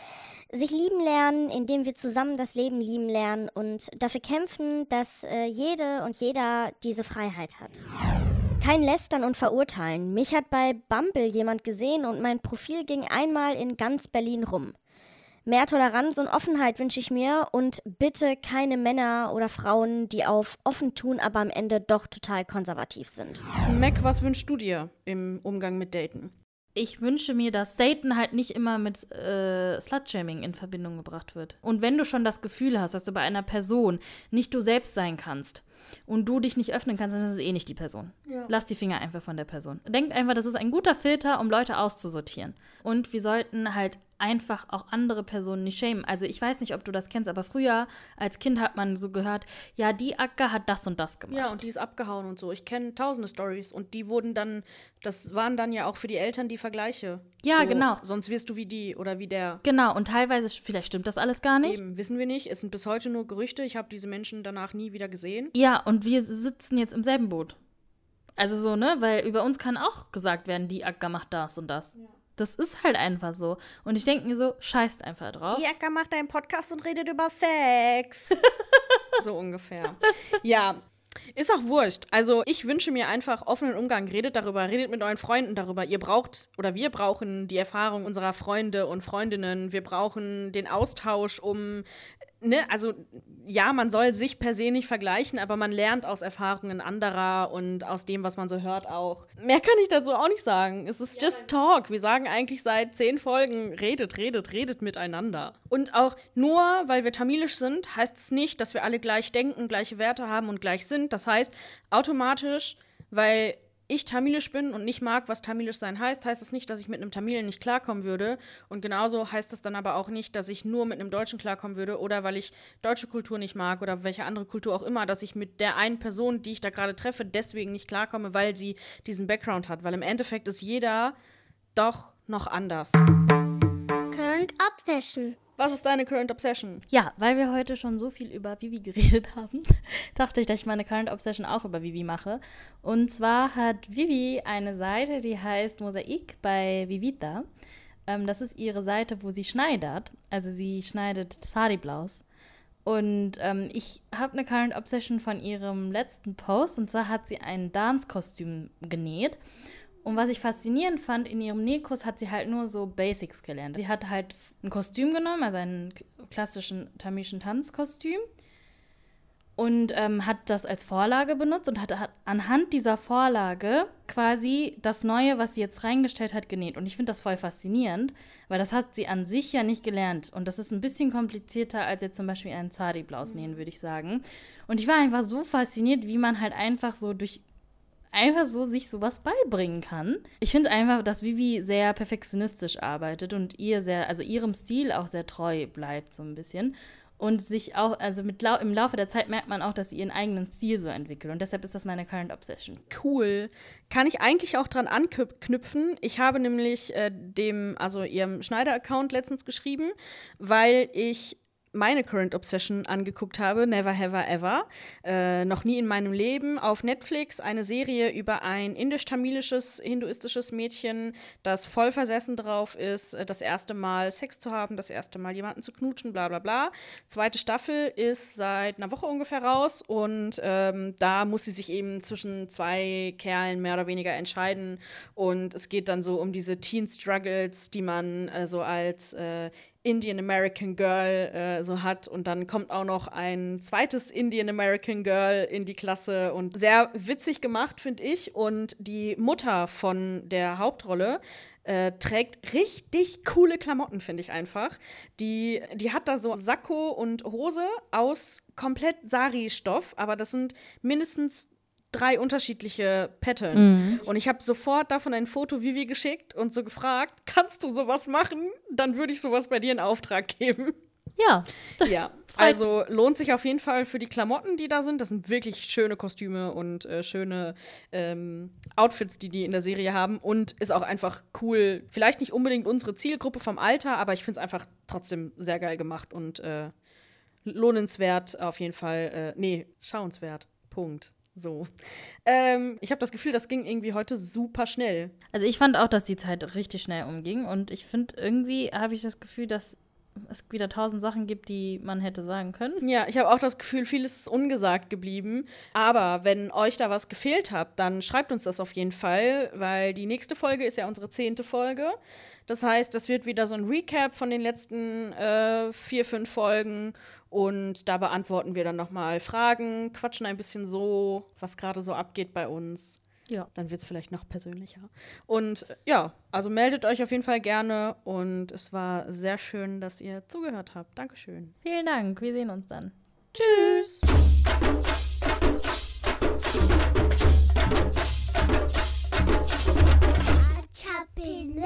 Sich lieben lernen, indem wir zusammen das Leben lieben lernen und dafür kämpfen, dass äh, jede und jeder diese Freiheit hat. Kein Lästern und Verurteilen. Mich hat bei Bumble jemand gesehen und mein Profil ging einmal in ganz Berlin rum. Mehr Toleranz und Offenheit wünsche ich mir und bitte keine Männer oder Frauen, die auf offen tun, aber am Ende doch total konservativ sind. Mac, was wünschst du dir im Umgang mit Daten? Ich wünsche mir, dass Daten halt nicht immer mit äh, Slutshaming in Verbindung gebracht wird. Und wenn du schon das Gefühl hast, dass du bei einer Person nicht du selbst sein kannst und du dich nicht öffnen kannst, dann ist es eh nicht die Person. Ja. Lass die Finger einfach von der Person. Denkt einfach, das ist ein guter Filter, um Leute auszusortieren. Und wir sollten halt einfach auch andere Personen nicht schämen. Also ich weiß nicht, ob du das kennst, aber früher als Kind hat man so gehört, ja, die Akka hat das und das gemacht. Ja, und die ist abgehauen und so. Ich kenne tausende Stories und die wurden dann, das waren dann ja auch für die Eltern die Vergleiche. Ja, so, genau. Sonst wirst du wie die oder wie der. Genau, und teilweise, vielleicht stimmt das alles gar nicht. Eben, wissen wir nicht. Es sind bis heute nur Gerüchte. Ich habe diese Menschen danach nie wieder gesehen. Ja, und wir sitzen jetzt im selben Boot. Also so, ne? Weil über uns kann auch gesagt werden, die Akka macht das und das. Ja. Das ist halt einfach so. Und ich denke mir so, scheißt einfach drauf. Die Akka macht einen Podcast und redet über Sex. so ungefähr. Ja, ist auch wurscht. Also ich wünsche mir einfach offenen Umgang. Redet darüber, redet mit euren Freunden darüber. Ihr braucht oder wir brauchen die Erfahrung unserer Freunde und Freundinnen. Wir brauchen den Austausch, um ne, also ja, man soll sich per se nicht vergleichen, aber man lernt aus Erfahrungen anderer und aus dem, was man so hört, auch. Mehr kann ich dazu auch nicht sagen. Es ist ja, just talk. Wir sagen eigentlich seit zehn Folgen, redet, redet, redet miteinander. Und auch nur, weil wir tamilisch sind, heißt es nicht, dass wir alle gleich denken, gleiche Werte haben und gleich sind. Das heißt, automatisch, weil ich tamilisch bin und nicht mag, was tamilisch sein heißt, heißt das nicht, dass ich mit einem Tamilen nicht klarkommen würde. Und genauso heißt das dann aber auch nicht, dass ich nur mit einem Deutschen klarkommen würde oder weil ich deutsche Kultur nicht mag oder welche andere Kultur auch immer, dass ich mit der einen Person, die ich da gerade treffe, deswegen nicht klarkomme, weil sie diesen Background hat. Weil im Endeffekt ist jeder doch noch anders. Current Obsession. Was ist deine Current Obsession? Ja, weil wir heute schon so viel über Vivi geredet haben, dachte ich, dass ich meine Current Obsession auch über Vivi mache. Und zwar hat Vivi eine Seite, die heißt Mosaik bei Vivita. Ähm, das ist ihre Seite, wo sie schneidet. Also sie schneidet Sari-Blaus. Und ähm, ich habe eine Current Obsession von ihrem letzten Post. Und zwar hat sie ein Dance-Kostüm genäht. Und was ich faszinierend fand, in ihrem Nähkurs hat sie halt nur so Basics gelernt. Sie hat halt ein Kostüm genommen, also einen klassischen tamilischen Tanzkostüm und ähm, hat das als Vorlage benutzt und hat, hat, anhand dieser Vorlage quasi das Neue, was sie jetzt reingestellt hat, genäht. Und ich finde das voll faszinierend, weil das hat sie an sich ja nicht gelernt. Und das ist ein bisschen komplizierter als jetzt zum Beispiel einen Zari-Blaus nähen, würde ich sagen. Und ich war einfach so fasziniert, wie man halt einfach so durch einfach so sich sowas beibringen kann. Ich finde einfach, dass Vivi sehr perfektionistisch arbeitet und ihr sehr, also ihrem Stil auch sehr treu bleibt, so ein bisschen. Und sich auch, also mit im Laufe der Zeit merkt man auch, dass sie ihren eigenen Stil so entwickelt. Und deshalb ist das meine Current Obsession. Cool. Kann ich eigentlich auch dran anknüpfen. Ich habe nämlich äh, dem, also ihrem Schneider-Account letztens geschrieben, weil ich meine Current Obsession angeguckt habe, Never Have I Ever. Äh, noch nie in meinem Leben auf Netflix eine Serie über ein indisch-tamilisches, hinduistisches Mädchen, das voll versessen drauf ist, äh, das erste Mal Sex zu haben, das erste Mal jemanden zu knutschen, bla bla bla. Zweite Staffel ist seit einer Woche ungefähr raus und ähm, da muss sie sich eben zwischen zwei Kerlen mehr oder weniger entscheiden und es geht dann so um diese Teen Struggles, die man äh, so als äh, Indian American Girl äh, so hat. Und dann kommt auch noch ein zweites Indian American Girl in die Klasse und sehr witzig gemacht, finde ich. Und die Mutter von der Hauptrolle äh, trägt richtig coole Klamotten, finde ich einfach. Die, die hat da so Sakko und Hose aus komplett Sari-Stoff, aber das sind mindestens drei unterschiedliche Patterns. Mhm. Und ich habe sofort davon ein Foto Vivi geschickt und so gefragt, kannst du sowas machen? Dann würde ich sowas bei dir in Auftrag geben. Ja. Ja. Also lohnt sich auf jeden Fall für die Klamotten, die da sind. Das sind wirklich schöne Kostüme und äh, schöne ähm, Outfits, die die in der Serie haben. Und ist auch einfach cool. Vielleicht nicht unbedingt unsere Zielgruppe vom Alter, aber ich finde es einfach trotzdem sehr geil gemacht und äh, lohnenswert auf jeden Fall. Äh, nee, schauenswert. Punkt. So. Ähm, ich habe das Gefühl, das ging irgendwie heute super schnell. Also ich fand auch, dass die Zeit richtig schnell umging und ich finde irgendwie habe ich das Gefühl, dass es wieder tausend Sachen gibt, die man hätte sagen können. Ja, ich habe auch das Gefühl, vieles ist ungesagt geblieben. Aber wenn euch da was gefehlt hat, dann schreibt uns das auf jeden Fall, weil die nächste Folge ist ja unsere zehnte Folge. Das heißt, das wird wieder so ein Recap von den letzten äh, vier, fünf Folgen und da beantworten wir dann nochmal Fragen, quatschen ein bisschen so, was gerade so abgeht bei uns. Ja. Dann wird es vielleicht noch persönlicher. Und äh, ja, also meldet euch auf jeden Fall gerne. Und es war sehr schön, dass ihr zugehört habt. Dankeschön. Vielen Dank. Wir sehen uns dann. Tschüss. Chapelin.